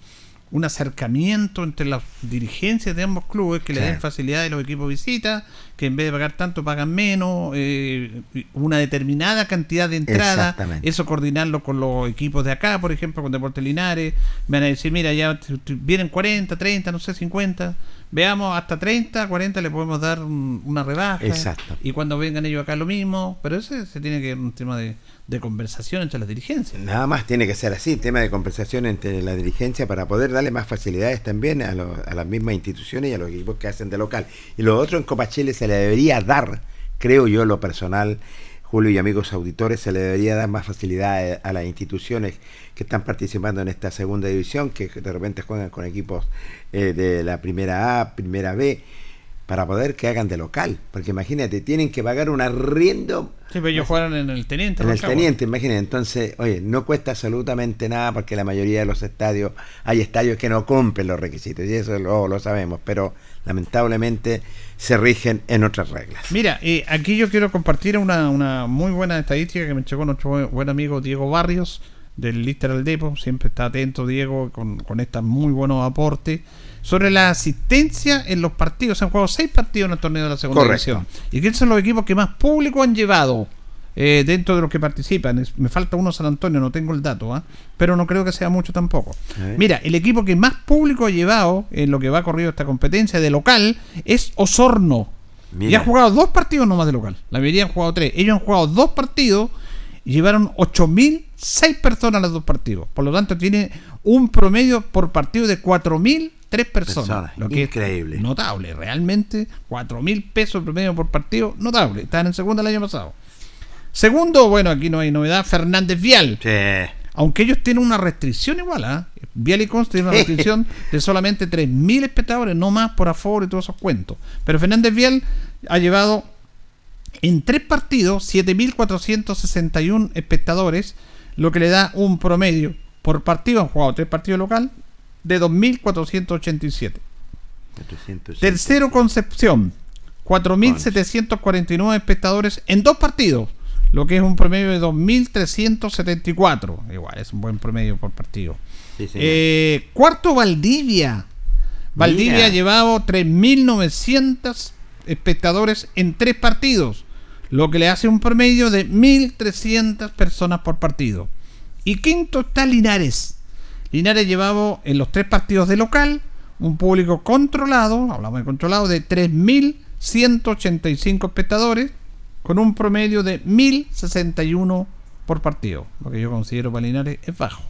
un acercamiento entre las dirigencias de ambos clubes que le den facilidades a los equipos visita, que en vez de pagar tanto pagan menos, eh, una determinada cantidad de entrada, eso coordinarlo con los equipos de acá, por ejemplo, con Deportes Linares, me van a decir, mira, ya vienen 40, 30, no sé, 50, veamos hasta 30, 40 le podemos dar un- una rebaja, Exacto. y cuando vengan ellos acá lo mismo, pero ese se tiene que un tema de, de conversación entre las dirigencias. Nada más tiene que ser así, tema de conversación entre la dirigencia para poder darle más facilidades también a, a las mismas instituciones y a los equipos que hacen de local. Y lo otro en Copa Chile se le debería dar, creo yo, lo personal, Julio y amigos auditores, se le debería dar más facilidades a las instituciones que están participando en esta segunda división, que de repente juegan con equipos eh, de la primera A, primera B, para poder que hagan de local. Porque imagínate, tienen que pagar un arriendo Sí, pero ellos jugaron en el Teniente. en el teniente, imagínate. Entonces, oye, no cuesta absolutamente nada porque la mayoría de los estadios, hay estadios que no cumplen los requisitos y eso lo, lo sabemos, pero lamentablemente se rigen en otras reglas. Mira, eh, aquí yo quiero compartir una, una muy buena estadística que me llegó nuestro buen, amigo Diego Barrios del Lister al Depo. Siempre está atento Diego con, con estos muy buenos aportes. Sobre la asistencia en los partidos. Se han jugado seis partidos en el torneo de la segunda Correcto. división. ¿Y quiénes son los equipos que más público han llevado eh, dentro de los que participan? Es- me falta uno San Antonio, no tengo el dato, ¿ah? pero no creo que sea mucho tampoco. Ver. Mira, el equipo que más público ha llevado en lo que va corrido esta competencia de local es Osorno. Y ha jugado dos partidos nomás de local. La mayoría han jugado tres. Ellos han jugado dos partidos y llevaron 8.006 personas a los dos partidos. Por lo tanto, tiene un promedio por partido de 4.003 personas. Personas. Lo que Increíble. Es notable. Realmente, 4.000 pesos promedio por partido. Notable. Estaban en segunda el año pasado. Segundo, bueno, aquí no hay novedad. Fernández Vial. Sí. Aunque ellos tienen una restricción igual, ¿ah? Vial y Consta tienen una restricción de solamente 3.000 espectadores, no más por aforo y todos esos cuentos. Pero Fernández Vial ha llevado en tres partidos 7.461 espectadores, lo que le da un promedio por partido, han jugado tres partidos local, de 2.487. 400. Tercero, Concepción. 4.749 espectadores en dos partidos, lo que es un promedio de 2.374. Igual, es un buen promedio por partido. Sí. Eh, cuarto, Valdivia. Valdivia Mira. ha llevado 3.900 espectadores en tres partidos, lo que le hace un promedio de 1.300 personas por partido. Y quinto está Linares. Linares llevaba en los tres partidos de local un público controlado, hablamos de controlado, de 3.185 espectadores, con un promedio de 1.061 por partido. Lo que yo considero para Linares es bajo.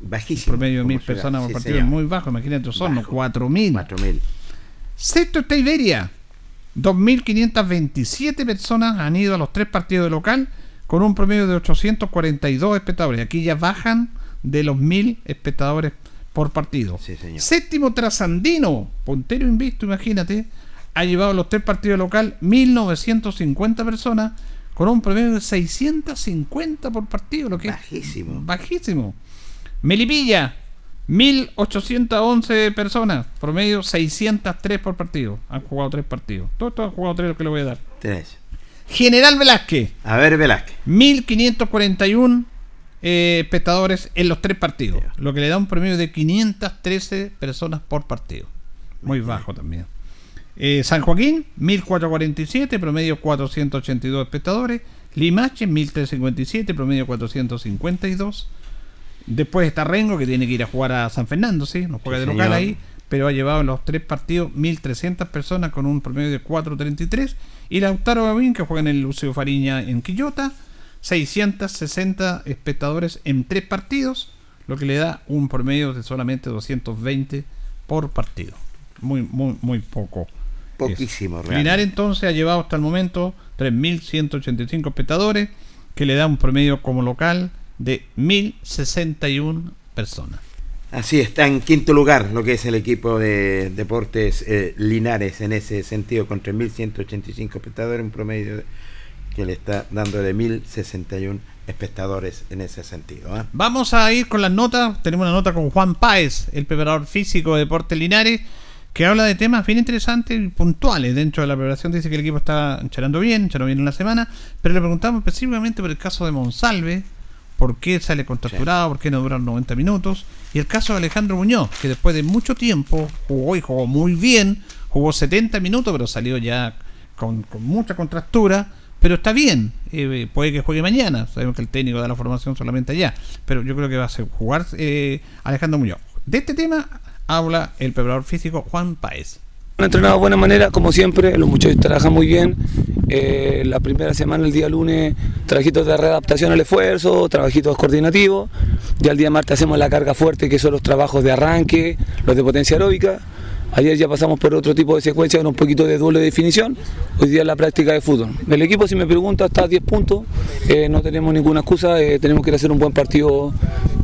Bajísimo. promedio de como mil ciudad. personas por Sí, partido señor. es muy bajo. Imagínate, Bajo. 4.000. 4.000. Sexto está Iberia. 2.527 personas han ido a los tres partidos de local con un promedio de 842 espectadores. Aquí ya bajan de los 1.000 espectadores por partido. Sí, señor. Séptimo Trasandino, puntero invisto, imagínate, ha llevado a los tres partidos local 1.950 personas con un promedio de 650 por partido, lo que es Bajísimo. bajísimo. Melipilla, 1811 personas, promedio 603 por partido. Han jugado tres partidos. Todos, todos han jugado tres, lo que le voy a dar. Tres. General Velázquez, A ver, Velázquez. 1541 eh, espectadores en los tres partidos, lo que le da un promedio de 513 personas por partido. Muy bajo también. Eh, San Joaquín, 1447, promedio 482 espectadores. Limache, 1357, promedio 452. Después está Rengo, que tiene que ir a jugar a San Fernando, ¿sí? No juega Sí, de local señor. ahí, pero ha llevado en los tres partidos 1300 personas con un promedio de 433. Y Lautaro Gavín, que juega en el Lucio Fariña en Quillota, 660 espectadores en tres partidos, lo que le da un promedio de solamente 220 por partido. Muy, muy, muy poco. Poquísimo. Linares entonces ha llevado hasta el momento 3.185 espectadores, que le da un promedio como local de 1.061 personas. Así está en quinto lugar lo que es el equipo de Deportes eh, Linares en ese sentido, con 3.185 espectadores, un promedio de- que le está dando de 1061 espectadores en ese sentido. ¿ah? Vamos a ir con las notas. Tenemos una nota con Juan Páez, el preparador físico de Deportes Linares, que habla de temas bien interesantes y puntuales. Dentro de la preparación dice que el equipo está charando bien, charando bien en la semana, pero le preguntamos específicamente por el caso de Monsalve, por qué sale contracturado, por qué no duran 90 minutos, y el caso de Alejandro Muñoz, que después de mucho tiempo jugó y jugó muy bien, jugó 70 minutos, pero salió ya con, con mucha contractura pero está bien, eh, puede que juegue mañana, sabemos que el técnico da la formación solamente allá, pero yo creo que va a ser jugar eh, Alejandro Muñoz. De este tema habla el preparador físico Juan Paez. Han entrenado de buena manera, como siempre, los muchachos trabajan muy bien. Eh, la primera semana, el día lunes, trabajitos de readaptación al esfuerzo, trabajitos coordinativos. Ya el día martes hacemos la carga fuerte, que son los trabajos de arranque, los de potencia aeróbica. Ayer ya pasamos por otro tipo de secuencia con un poquito de duelo de definición. Hoy día la práctica de fútbol. El equipo, si me pregunta, está a 10 puntos. Eh, no tenemos ninguna excusa. Eh, tenemos que ir a hacer un buen partido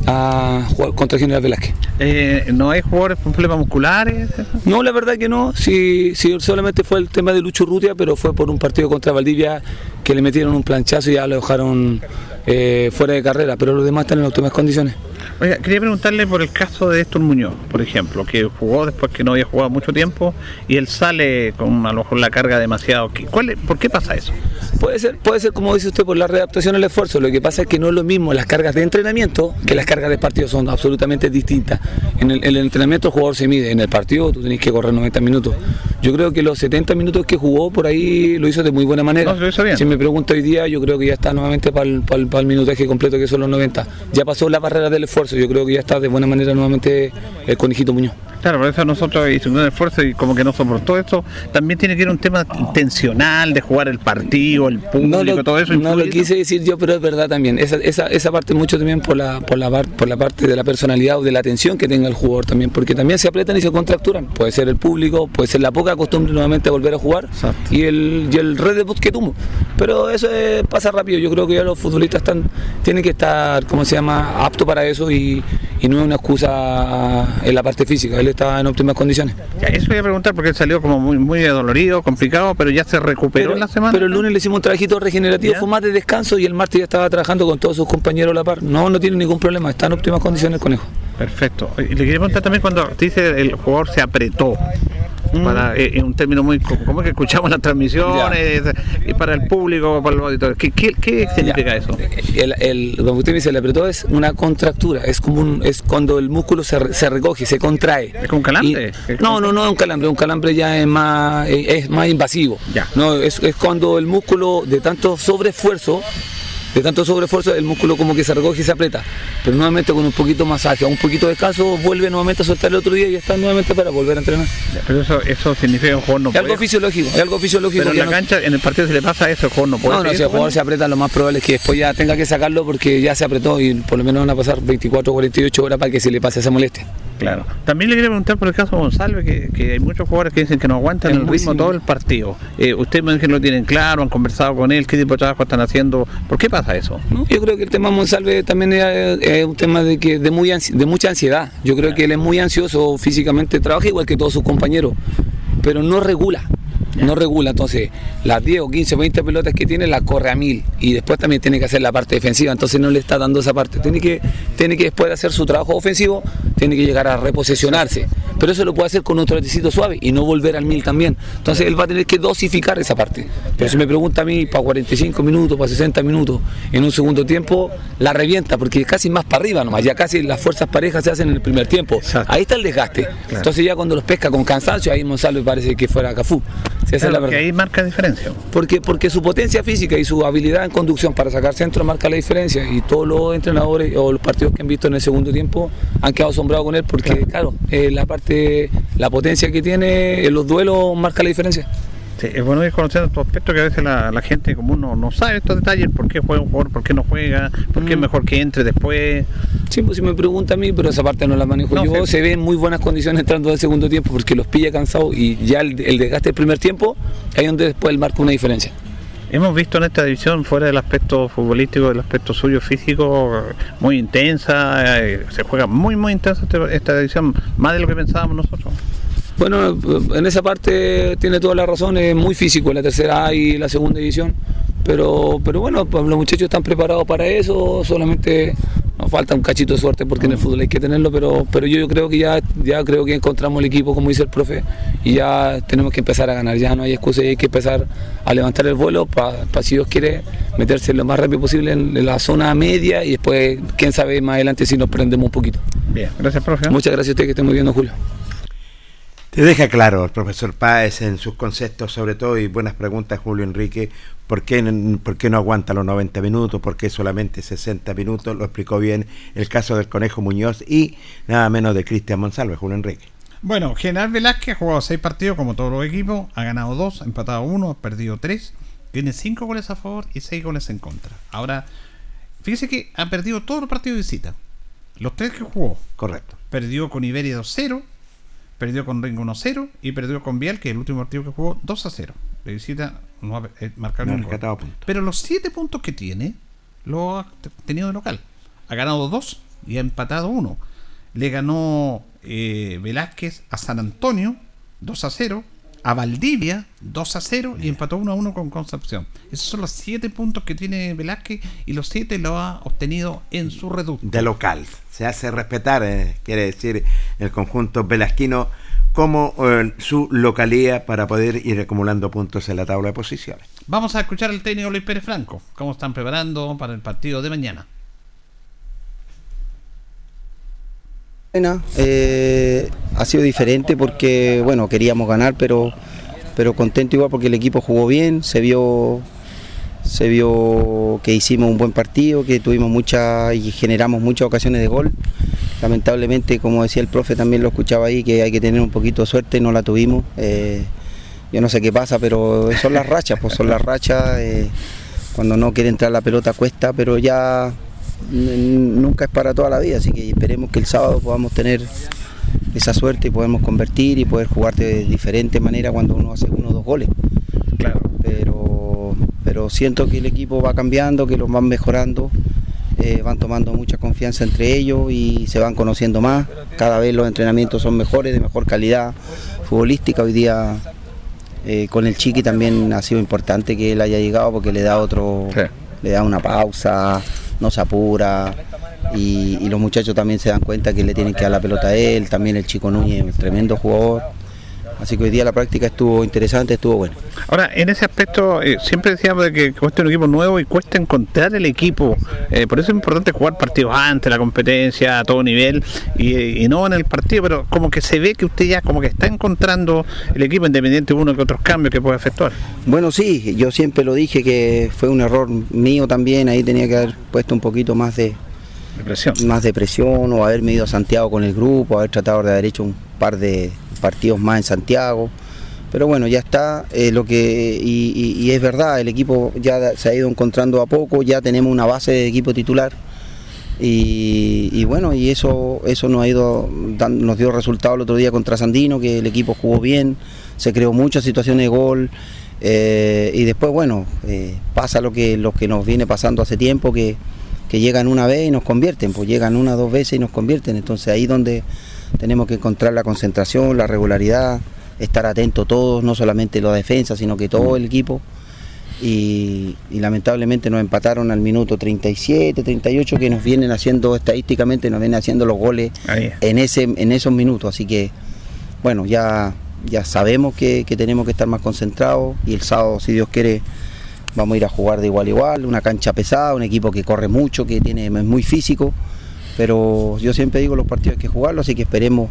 a jugar contra General Velázquez. Eh, ¿No hay jugadores con problemas musculares? No, la verdad que no. Sí, sí, solamente fue el tema de Lucho Rutia, pero fue por un partido contra Valdivia que le metieron un planchazo y ya lo dejaron fuera de carrera. Pero los demás están en óptimas condiciones. Oiga, quería preguntarle por el caso de Héctor Muñoz, por ejemplo, que jugó después que no había jugado mucho tiempo y él sale con a lo mejor la carga demasiado. ¿Cuál, es- ¿Por qué pasa eso? Puede ser, puede ser como dice usted por la readaptación al esfuerzo. Lo que pasa es que no es lo mismo las cargas de entrenamiento que las cargas de partido son absolutamente distintas. En el, en el entrenamiento el jugador se mide, en el partido tú tenés que correr 90 minutos. Yo creo que los 70 minutos que jugó por ahí lo hizo de muy buena manera. No. Si me pregunta hoy día, yo creo que ya está nuevamente para el, para el- para el minutaje completo que son los 90. Ya pasó la barrera del esfuerzo, yo creo que ya está de buena manera nuevamente el conejito Muñoz. Claro, por eso nosotros hicimos un esfuerzo y como que no soportó esto. También tiene que ir un tema intencional de jugar el partido, el público, no lo, todo eso. no lo quise decir yo, pero es verdad también. Esa, esa, esa parte mucho también por la, por, la, por la parte de la personalidad o de la atención que tenga el jugador también, porque también se aprietan y se contracturan. Puede ser el público, puede ser la poca costumbre nuevamente a volver a jugar y el, y el redebut que tuvo. Pero eso pasa rápido. Yo creo que ya los futbolistas están, tienen que estar, ¿cómo se llama?, apto para eso y, y no es una excusa en la parte física. Él está en óptimas condiciones. Ya, eso voy a preguntar porque él salió como muy, muy dolorido, complicado, pero ya se recuperó en la semana. Pero el lunes le hicimos un trabajito regenerativo, ¿Ya? fue más de descanso y el martes ya estaba trabajando con todos sus compañeros a la par. No, no tiene ningún problema, está en óptimas condiciones el conejo. Perfecto. Y le quería preguntar también cuando dice el jugador se apretó. Mm. Para, eh, en un término muy co- como es que escuchamos las transmisiones y para el público, para los auditores. ¿Qué, qué, qué significa eso? El, el, como usted dice, el apretó es una contractura, es como un, es cuando el músculo se, se recoge, se contrae. ¿Es como un calambre? Y- no, no, no es un calambre, un calambre ya es más, es es más invasivo. Ya. No, es, es cuando el músculo de tanto sobreesfuerzo, de tanto sobreesfuerzo, el músculo como que se recoge y se aprieta. Pero nuevamente con un poquito de masaje, un poquito de descanso, vuelve nuevamente a soltar el otro día y está nuevamente para volver a entrenar. Pero eso, eso significa que un jugador no es puede. algo fisiológico, es algo fisiológico. pero en ya la no- cancha, en el partido se le pasa eso, el jugador no puede. no, no, seguir si el jugador se aprieta, lo más probable es que después ya tenga que sacarlo porque ya se apretó y por lo menos van a pasar 24 o 48 horas para que se le pase esa molestia. Claro. También le quería preguntar por el caso de González, que, que hay muchos jugadores que dicen que no aguantan el ritmo todo el partido. Eh, Ustedes me dicen que lo tienen claro, han conversado con él, qué tipo de trabajo están haciendo. ¿Por qué pasa eso? ¿no? Yo creo que el tema Monsalve también es, es un tema de que de, muy ansi- de mucha ansiedad. Yo creo que él es muy ansioso físicamente, trabaja igual que todos sus compañeros, pero no regula. No regula, entonces las 10 o 15 o 20 pelotas que tiene las corre a mil y después también tiene que hacer la parte defensiva, entonces no le está dando esa parte. Tiene que, tiene que después de hacer su trabajo ofensivo, tiene que llegar a reposesionarse, pero eso lo puede hacer con otro trotecito suave y no volver al mil también. Entonces él va a tener que dosificar esa parte. Pero si me pregunta a mí, para 45 minutos, para 60 minutos, en un segundo tiempo, la revienta, porque es casi más para arriba nomás, ya casi las fuerzas parejas se hacen en el primer tiempo. Ahí está el desgaste. Entonces ya cuando los pesca con cansancio, ahí Monsalve parece que fuera Cafú. Si esa es la que ahí marca diferencia. Porque, porque su potencia física y su habilidad en conducción para sacar centro marca la diferencia. Y todos los entrenadores o los partidos que han visto en el segundo tiempo han quedado asombrados con él porque, claro, eh, la parte, la potencia que tiene en los duelos marca la diferencia. Sí, es bueno ir conociendo estos aspectos que a veces la, la gente común no, no sabe estos detalles, por qué juega un jugador, por qué no juega, por qué es mejor que entre después. Sí, pues si me pregunta a mí, pero esa parte no la manejo No, yo. sí. Se ve en muy buenas condiciones entrando del segundo tiempo porque los pilla cansados y ya el, el desgaste del primer tiempo, ahí donde después él marca una diferencia. Hemos visto en esta división, fuera del aspecto futbolístico, del aspecto suyo físico, muy intensa, eh, se juega muy, muy intensa este- esta división, más de lo que pensábamos nosotros. Bueno, en esa parte tiene toda la razón, es muy físico la tercera A y la segunda división, Pero, pero bueno, pues los muchachos están preparados para eso, solamente nos falta un cachito de suerte porque en el fútbol hay que tenerlo, pero, pero yo, yo creo que ya, ya creo que encontramos el equipo, como dice el profe, y ya tenemos que empezar a ganar, ya no hay excusa, hay que empezar a levantar el vuelo para, si Dios quiere, meterse lo más rápido posible en, en la zona media y después, quién sabe, más adelante si nos prendemos un poquito. Bien, gracias, profe. Muchas gracias a usted, que esté muy bien, don Julio. Te deja claro el profesor Páez en sus conceptos, sobre todo, y buenas preguntas, Julio Enrique. ¿Por qué, ¿Por qué no aguanta los 90 minutos? ¿Por qué solamente 60 minutos? Lo explicó bien el caso del Conejo Muñoz y nada menos de Cristian Monsalve, Julio Enrique. Bueno, General Velázquez ha jugado seis partidos como todos los equipos, ha ganado dos, ha empatado uno, ha perdido tres, tiene cinco goles a favor y seis goles en contra. Ahora, fíjese que ha perdido todos los partidos de visita. Los tres que jugó. Correcto. Perdió con Iberia 2-0, perdió con Ringo 1-0 y perdió con Vial, que es el último partido que jugó, 2-0. De visita no ha eh, marcado No ningún gol. Pero los siete puntos que tiene, lo ha tenido de local. Ha ganado dos y ha empatado uno. Le ganó eh, Velázquez a San Antonio 2 a 0, a Valdivia 2 a 0 y empató 1 a 1 con Concepción. Esos son los siete puntos que tiene Velázquez y los siete lo ha obtenido en su reducto. de local. Se hace respetar, eh, quiere decir, el conjunto velasquino como eh, su localía para poder ir acumulando puntos en la tabla de posiciones. Vamos a escuchar al técnico Luis Pérez Franco, cómo están preparando para el partido de mañana. Eh, ha sido diferente porque, bueno, queríamos ganar, pero, pero contento igual porque el equipo jugó bien, se vio, se vio que hicimos un buen partido, que tuvimos muchas y generamos muchas ocasiones de gol. Lamentablemente, como decía el profe, también lo escuchaba ahí, que hay que tener un poquito de suerte, no la tuvimos. eh, yo no sé qué pasa, pero son las rachas, pues son las rachas. eh, cuando no quiere entrar la pelota cuesta, pero ya nunca es para toda la vida, así que esperemos que el sábado podamos tener esa suerte y podemos convertir y poder jugar de diferente manera cuando uno hace uno o dos goles. Claro. Pero, pero siento que el equipo va cambiando, que los van mejorando, eh, van tomando mucha confianza entre ellos y se van conociendo más. Cada vez los entrenamientos son mejores, de mejor calidad futbolística. Hoy día eh, con el Chiqui también ha sido importante que él haya llegado porque le da otro, le da una pausa, no se apura y, y los muchachos también se dan cuenta que le tienen que dar la pelota a él, también el Chico Núñez, tremendo jugador. Así que hoy día la práctica estuvo interesante, estuvo buena. Ahora, en ese aspecto, eh, siempre decíamos de que cuesta un equipo nuevo y cuesta encontrar el equipo. Eh, por eso es importante jugar partidos antes, la competencia a todo nivel y, y no en el partido, pero como que se ve que usted ya como que está encontrando el equipo independiente de uno que otros cambios que puede efectuar. Bueno, sí, yo siempre lo dije que fue un error mío también, ahí tenía que haber puesto un poquito más de, presión. más de presión o haberme ido a Santiago con el grupo, haber tratado de haber hecho un par de partidos más en Santiago. Pero bueno, ya está, eh, lo que y, es verdad, el equipo ya se ha ido encontrando a poco, ya tenemos una base de equipo titular y, bueno, y eso eso nos ha ido nos dio resultado el otro día contra Sandino, que el equipo jugó bien, se creó muchas situaciones de gol eh, y después bueno, eh, pasa lo que lo que nos viene pasando hace tiempo que que llegan una vez y nos convierten, pues llegan una dos veces y nos convierten. Entonces ahí donde tenemos que encontrar la concentración, la regularidad, estar atentos todos, no solamente la defensa, sino que todo el equipo. Y, y lamentablemente nos empataron al minuto 37, 38, que nos vienen haciendo estadísticamente, nos vienen haciendo los goles en, ese, en esos minutos. Así que, bueno, ya, ya sabemos que, que tenemos que estar más concentrados y el sábado, si Dios quiere, vamos a ir a jugar de igual a igual, una cancha pesada, un equipo que corre mucho, que tiene, es muy físico, pero yo siempre digo los partidos hay que jugarlos, así que esperemos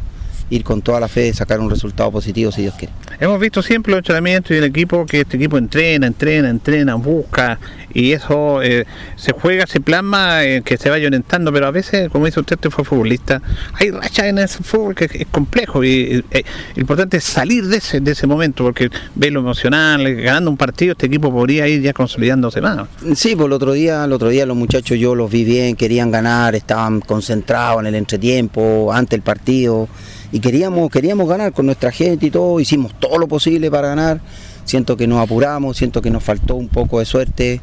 ir con toda la fe de sacar un resultado positivo si Dios quiere. Hemos visto siempre los entrenamientos y el equipo que este equipo entrena, entrena, entrena, busca y eso eh, se juega, se plasma, eh, que se vaya orientando, pero a veces, como dice usted, usted fue futbolista, hay rachas en ese fútbol que es complejo y eh, lo importante es salir de ese, de ese momento porque ve lo emocional, ganando un partido este equipo podría ir ya consolidándose más. Sí, pues el otro día, el otro día los muchachos yo los vi bien, querían ganar, estaban concentrados en el entretiempo, ante el partido y queríamos, queríamos ganar con nuestra gente y todo, hicimos todo lo posible para ganar. Siento que nos apuramos, siento que nos faltó un poco de suerte.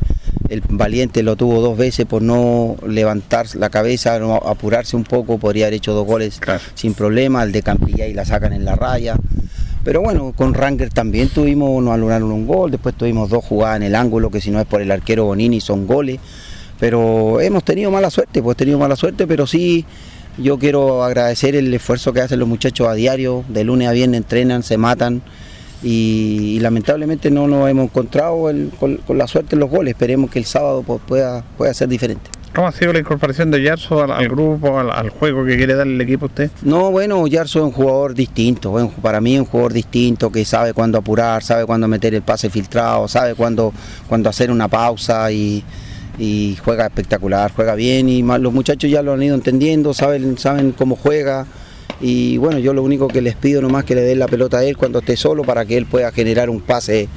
El valiente lo tuvo dos veces por no levantar la cabeza, no apurarse un poco, podría haber hecho dos goles sin problema. El de Campillay la sacan en la raya. Pero bueno, con Ranger también tuvimos, nos anularon un gol, después tuvimos dos jugadas en el ángulo, que si no es por el arquero Bonini son goles. Pero hemos tenido mala suerte, pues tenido mala suerte, pero sí yo quiero agradecer el esfuerzo que hacen los muchachos a diario, de lunes a viernes entrenan, se matan y, y lamentablemente no nos hemos encontrado el- con, con la suerte en los goles. Esperemos que el sábado pues, pueda, pueda ser diferente. ¿Cómo ha sido la incorporación de Yarso al, al grupo, al, al juego que quiere darle el equipo a usted? No, bueno, Yarso es un jugador distinto, bueno, para mí es un jugador distinto que sabe cuándo apurar, sabe cuándo meter el pase filtrado, sabe cuándo, cuándo hacer una pausa y, y juega espectacular, juega bien y los muchachos ya lo han ido entendiendo, saben, saben cómo juega y bueno, yo lo único que les pido nomás que le den la pelota a él cuando esté solo para que él pueda generar un pase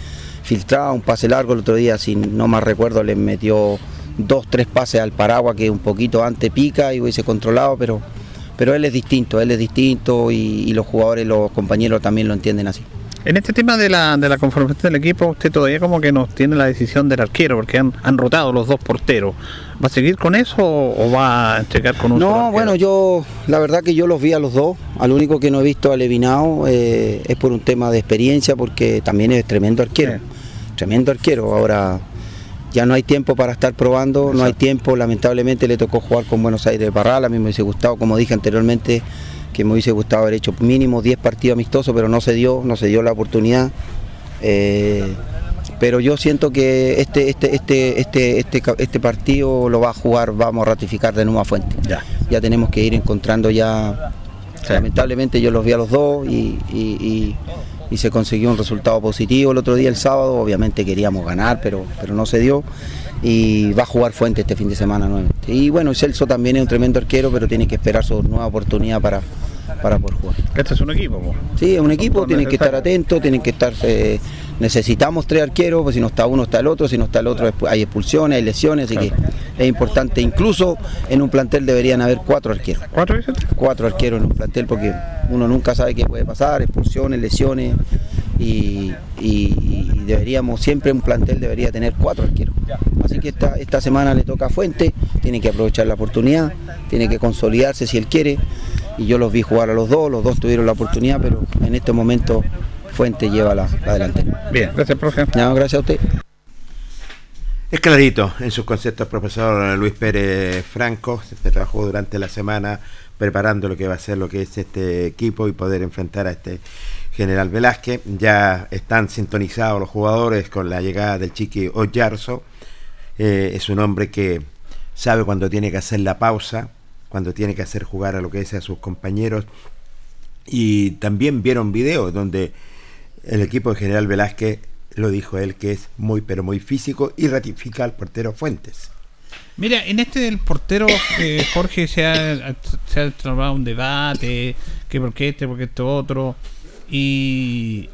filtrado, un pase largo. El otro día, si no más recuerdo, le metió dos, tres pases al Paragua que un poquito antes pica y hubiese controlado, pero, pero él es distinto, él es distinto y, y los jugadores, los compañeros también lo entienden así. En este tema de la, de la conformación del equipo, usted todavía como que nos tiene la decisión del arquero, porque han, han rotado los dos porteros. ¿Va a seguir con eso o, va a checar con un No, bueno, yo la verdad que yo los vi a los dos. Al único que no he visto a Levinao eh, es por un tema de experiencia, porque también es tremendo arquero. Tremendo arquero. Ahora ya no hay tiempo para estar probando, no hay tiempo. Lamentablemente le tocó jugar con Buenos Aires Barral. A mí me hubiese gustado, como dije anteriormente, que me hubiese gustado haber hecho mínimo 10 partidos amistosos, pero no se dio, no se dio la oportunidad. Eh, pero yo siento que este, este, este, este, este, este partido lo va a jugar, vamos a ratificar de nuevo a Fuente. Ya. tenemos que ir encontrando ya. Lamentablemente yo los vi a los dos y, y- y- y se consiguió un resultado positivo el otro día, el sábado. Obviamente queríamos ganar, pero, pero no se dio. Y va a jugar Fuente este fin de semana nuevamente. Y bueno, Celso también es un tremendo arquero, pero tiene que esperar su nueva oportunidad para, para poder jugar. Este es un equipo, po. Sí, es un equipo, tienen que estar atentos, tienen que estar. eh, necesitamos tres arqueros, pues si no está uno está el otro, si no está el otro hay expulsiones, hay lesiones, así que es importante. Incluso en un plantel deberían haber cuatro arqueros. ¿Cuatro Cuatro arqueros en un plantel porque uno nunca sabe qué puede pasar, expulsiones, lesiones. Y, deberíamos, siempre un plantel debería tener cuatro arqueros. Así que esta, esta semana le toca a Fuente, tiene que aprovechar la oportunidad, tiene que consolidarse si él quiere. Y yo los vi jugar a los dos, los dos tuvieron la oportunidad, pero en este momento Fuente lleva la, la delantera. Bien, gracias, profe. No, gracias a usted. Es clarito en sus conceptos, profesor Luis Pérez Franco. Se trabajó durante la semana preparando lo que va a ser lo que es este equipo y poder enfrentar a este General Velázquez. Ya están sintonizados los jugadores con la llegada del Chiqui Oyarzo. Eh, es un hombre que sabe cuando tiene que hacer la pausa, cuando tiene que hacer jugar a lo que es a sus compañeros. Y también vieron videos donde el equipo de General Velázquez lo dijo él que es muy pero muy físico y ratifica al portero Fuentes. Mira, en este del portero, eh, Jorge, se ha, se ha un debate, que por qué este, por qué este otro, y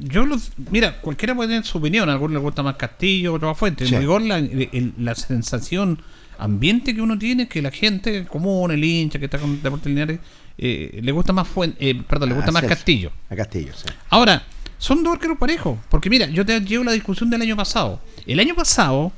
yo los, mira, cualquiera puede tener su opinión, a algunos les gusta más Castillo, otros más Fuentes, Sí. en rigor la, el- la sensación ambiente que uno tiene es que la gente común, el hincha que está con Deportes Linares, eh, le gusta más Fuentes, eh, perdón, le gusta Ah, más Castillo. A Castillo, sí. Ahora, son dos arqueros parejos. Porque mira, yo te llevo la discusión del año pasado. El año pasado,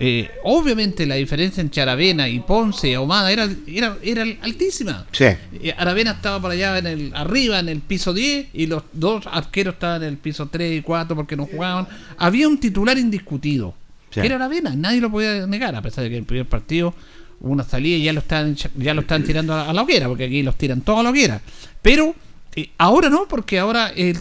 eh, obviamente la diferencia entre Aravena y Ponce y Ahumada era, era, era altísima. Sí. Eh, Aravena estaba por allá en el, arriba en el piso 10 y los dos arqueros estaban en el piso 3 y 4 porque no jugaban. Había un titular indiscutido. Sí. Que era Aravena, nadie lo podía negar, a pesar de que el primer partido hubo una salida y ya lo están ya lo están tirando a, a la hoguera, porque aquí los tiran todos a la hoguera. Pero eh, ahora no, porque ahora el-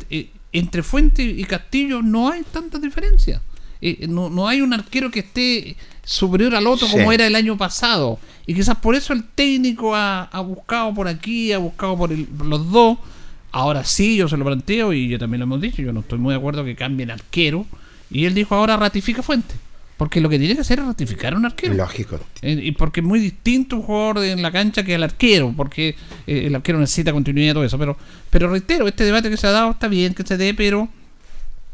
entre Fuente y Castillo no hay tanta diferencia. Eh, no, no hay un arquero que esté superior al otro Sí. como era el año pasado. Y quizás por eso el técnico ha, ha buscado por aquí, ha buscado por, el- por los dos. Ahora sí, yo se lo planteo y yo también lo hemos dicho. Yo no estoy muy de acuerdo que cambien arquero. Y él dijo ahora ratifica Fuente. Porque lo que tiene que hacer es ratificar a un arquero. Lógico. Eh, Y porque es muy distinto un jugador de- en la cancha que el arquero, porque eh, el arquero necesita continuidad y todo eso. Pero, pero reitero, este debate que se ha dado está bien que se dé, pero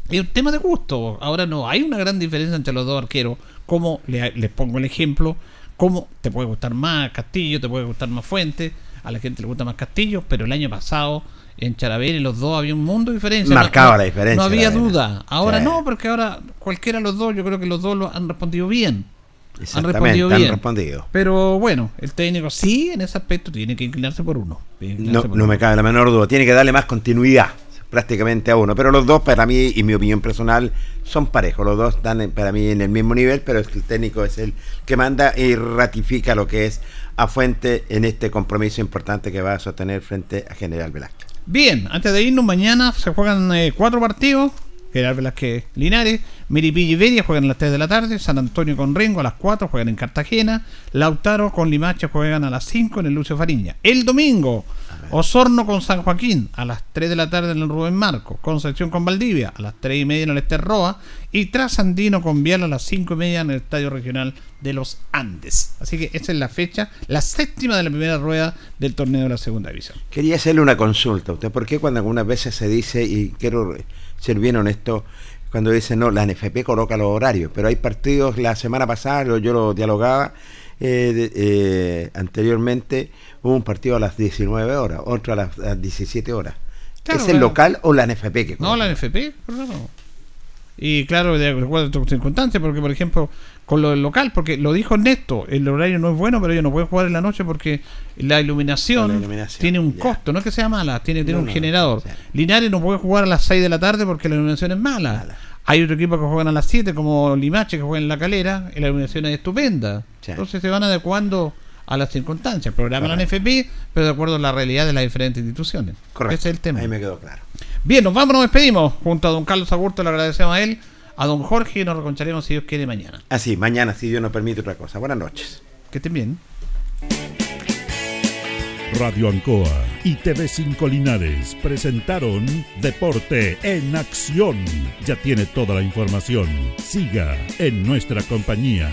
es un tema de gusto. Ahora no hay una gran diferencia entre los dos arqueros. Como le- les pongo el ejemplo, como te puede gustar más Castillo, te puede gustar más Fuente, a la gente le gusta más Castillo, pero el año pasado en Charavera y los dos había un mundo de diferencia. Marcaba no- la diferencia, No había duda. Ahora Sí. no, porque ahora cualquiera de los dos, yo creo que los dos lo han respondido bien. Han respondido han bien. respondido. Pero bueno, el técnico sí, en ese aspecto tiene que inclinarse por uno. No, inclinarse por no uno. me cabe la menor duda. Tiene que darle más continuidad. prácticamente a uno. Pero los dos, para mí, y mi opinión personal, son parejos. Los dos están para mí en el mismo nivel, pero es que el técnico es el que manda y ratifica lo que es a Fuente en este compromiso importante que va a sostener frente a General Velázquez. Bien, antes de irnos, mañana se juegan eh, cuatro partidos. General Velázquez Linares, Miripilla y Beria juegan a las 3 de la tarde, San Antonio con Rengo a las 4 juegan en Cartagena, Lautaro con Limache juegan a las 5 en el Lucio Fariña. El domingo, Osorno con San Joaquín a las 3 de la tarde en el Rubén Marco, Concepción con Valdivia a las 3 y media en el Ester Roa y Trasandino con Vial a las 5 y media en el Estadio Regional de los Andes. Así que esa es la fecha, la séptima de la primera rueda del torneo de la segunda división. Quería hacerle una consulta a usted. ¿Por qué cuando algunas veces se dice, y quiero ser bien honesto, cuando dice no, la NFP coloca los horarios, pero hay partidos, la semana pasada yo lo dialogaba eh, eh, anteriormente, hubo un partido a las 19 horas, otro a las, a las 17 horas. Claro, ¿Es el claro. local o la NFP que No, la NFP, claro. Y claro, de acuerdo a circunstancias, porque por ejemplo, con lo del local, porque lo dijo Ernesto, el horario no es bueno, pero ellos no pueden jugar en la noche porque la iluminación, La iluminación, tiene un costo, no es que sea mala, tiene, tiene No, un no, generador. Linares no puede jugar a las 6 de la tarde porque la iluminación es mala. Hay otro equipo que juegan a las 7, como Limache, que juega en la calera, y la iluminación es estupenda. Entonces se van adecuando a las circunstancias. Programa la NFP, pero de acuerdo a la realidad de las diferentes instituciones. Correcto. Ese es el tema. Ahí me quedó claro. Bien, nos vamos, nos despedimos. Junto a don Carlos Agurto le agradecemos a él, a don Jorge y nos reconcharemos si Dios quiere mañana. Así, mañana, si Dios nos permite otra cosa. Buenas noches. Que estén bien. Radio Ancoa y TV5 Linares presentaron Deporte en Acción. Ya tiene toda la información. Siga en nuestra compañía.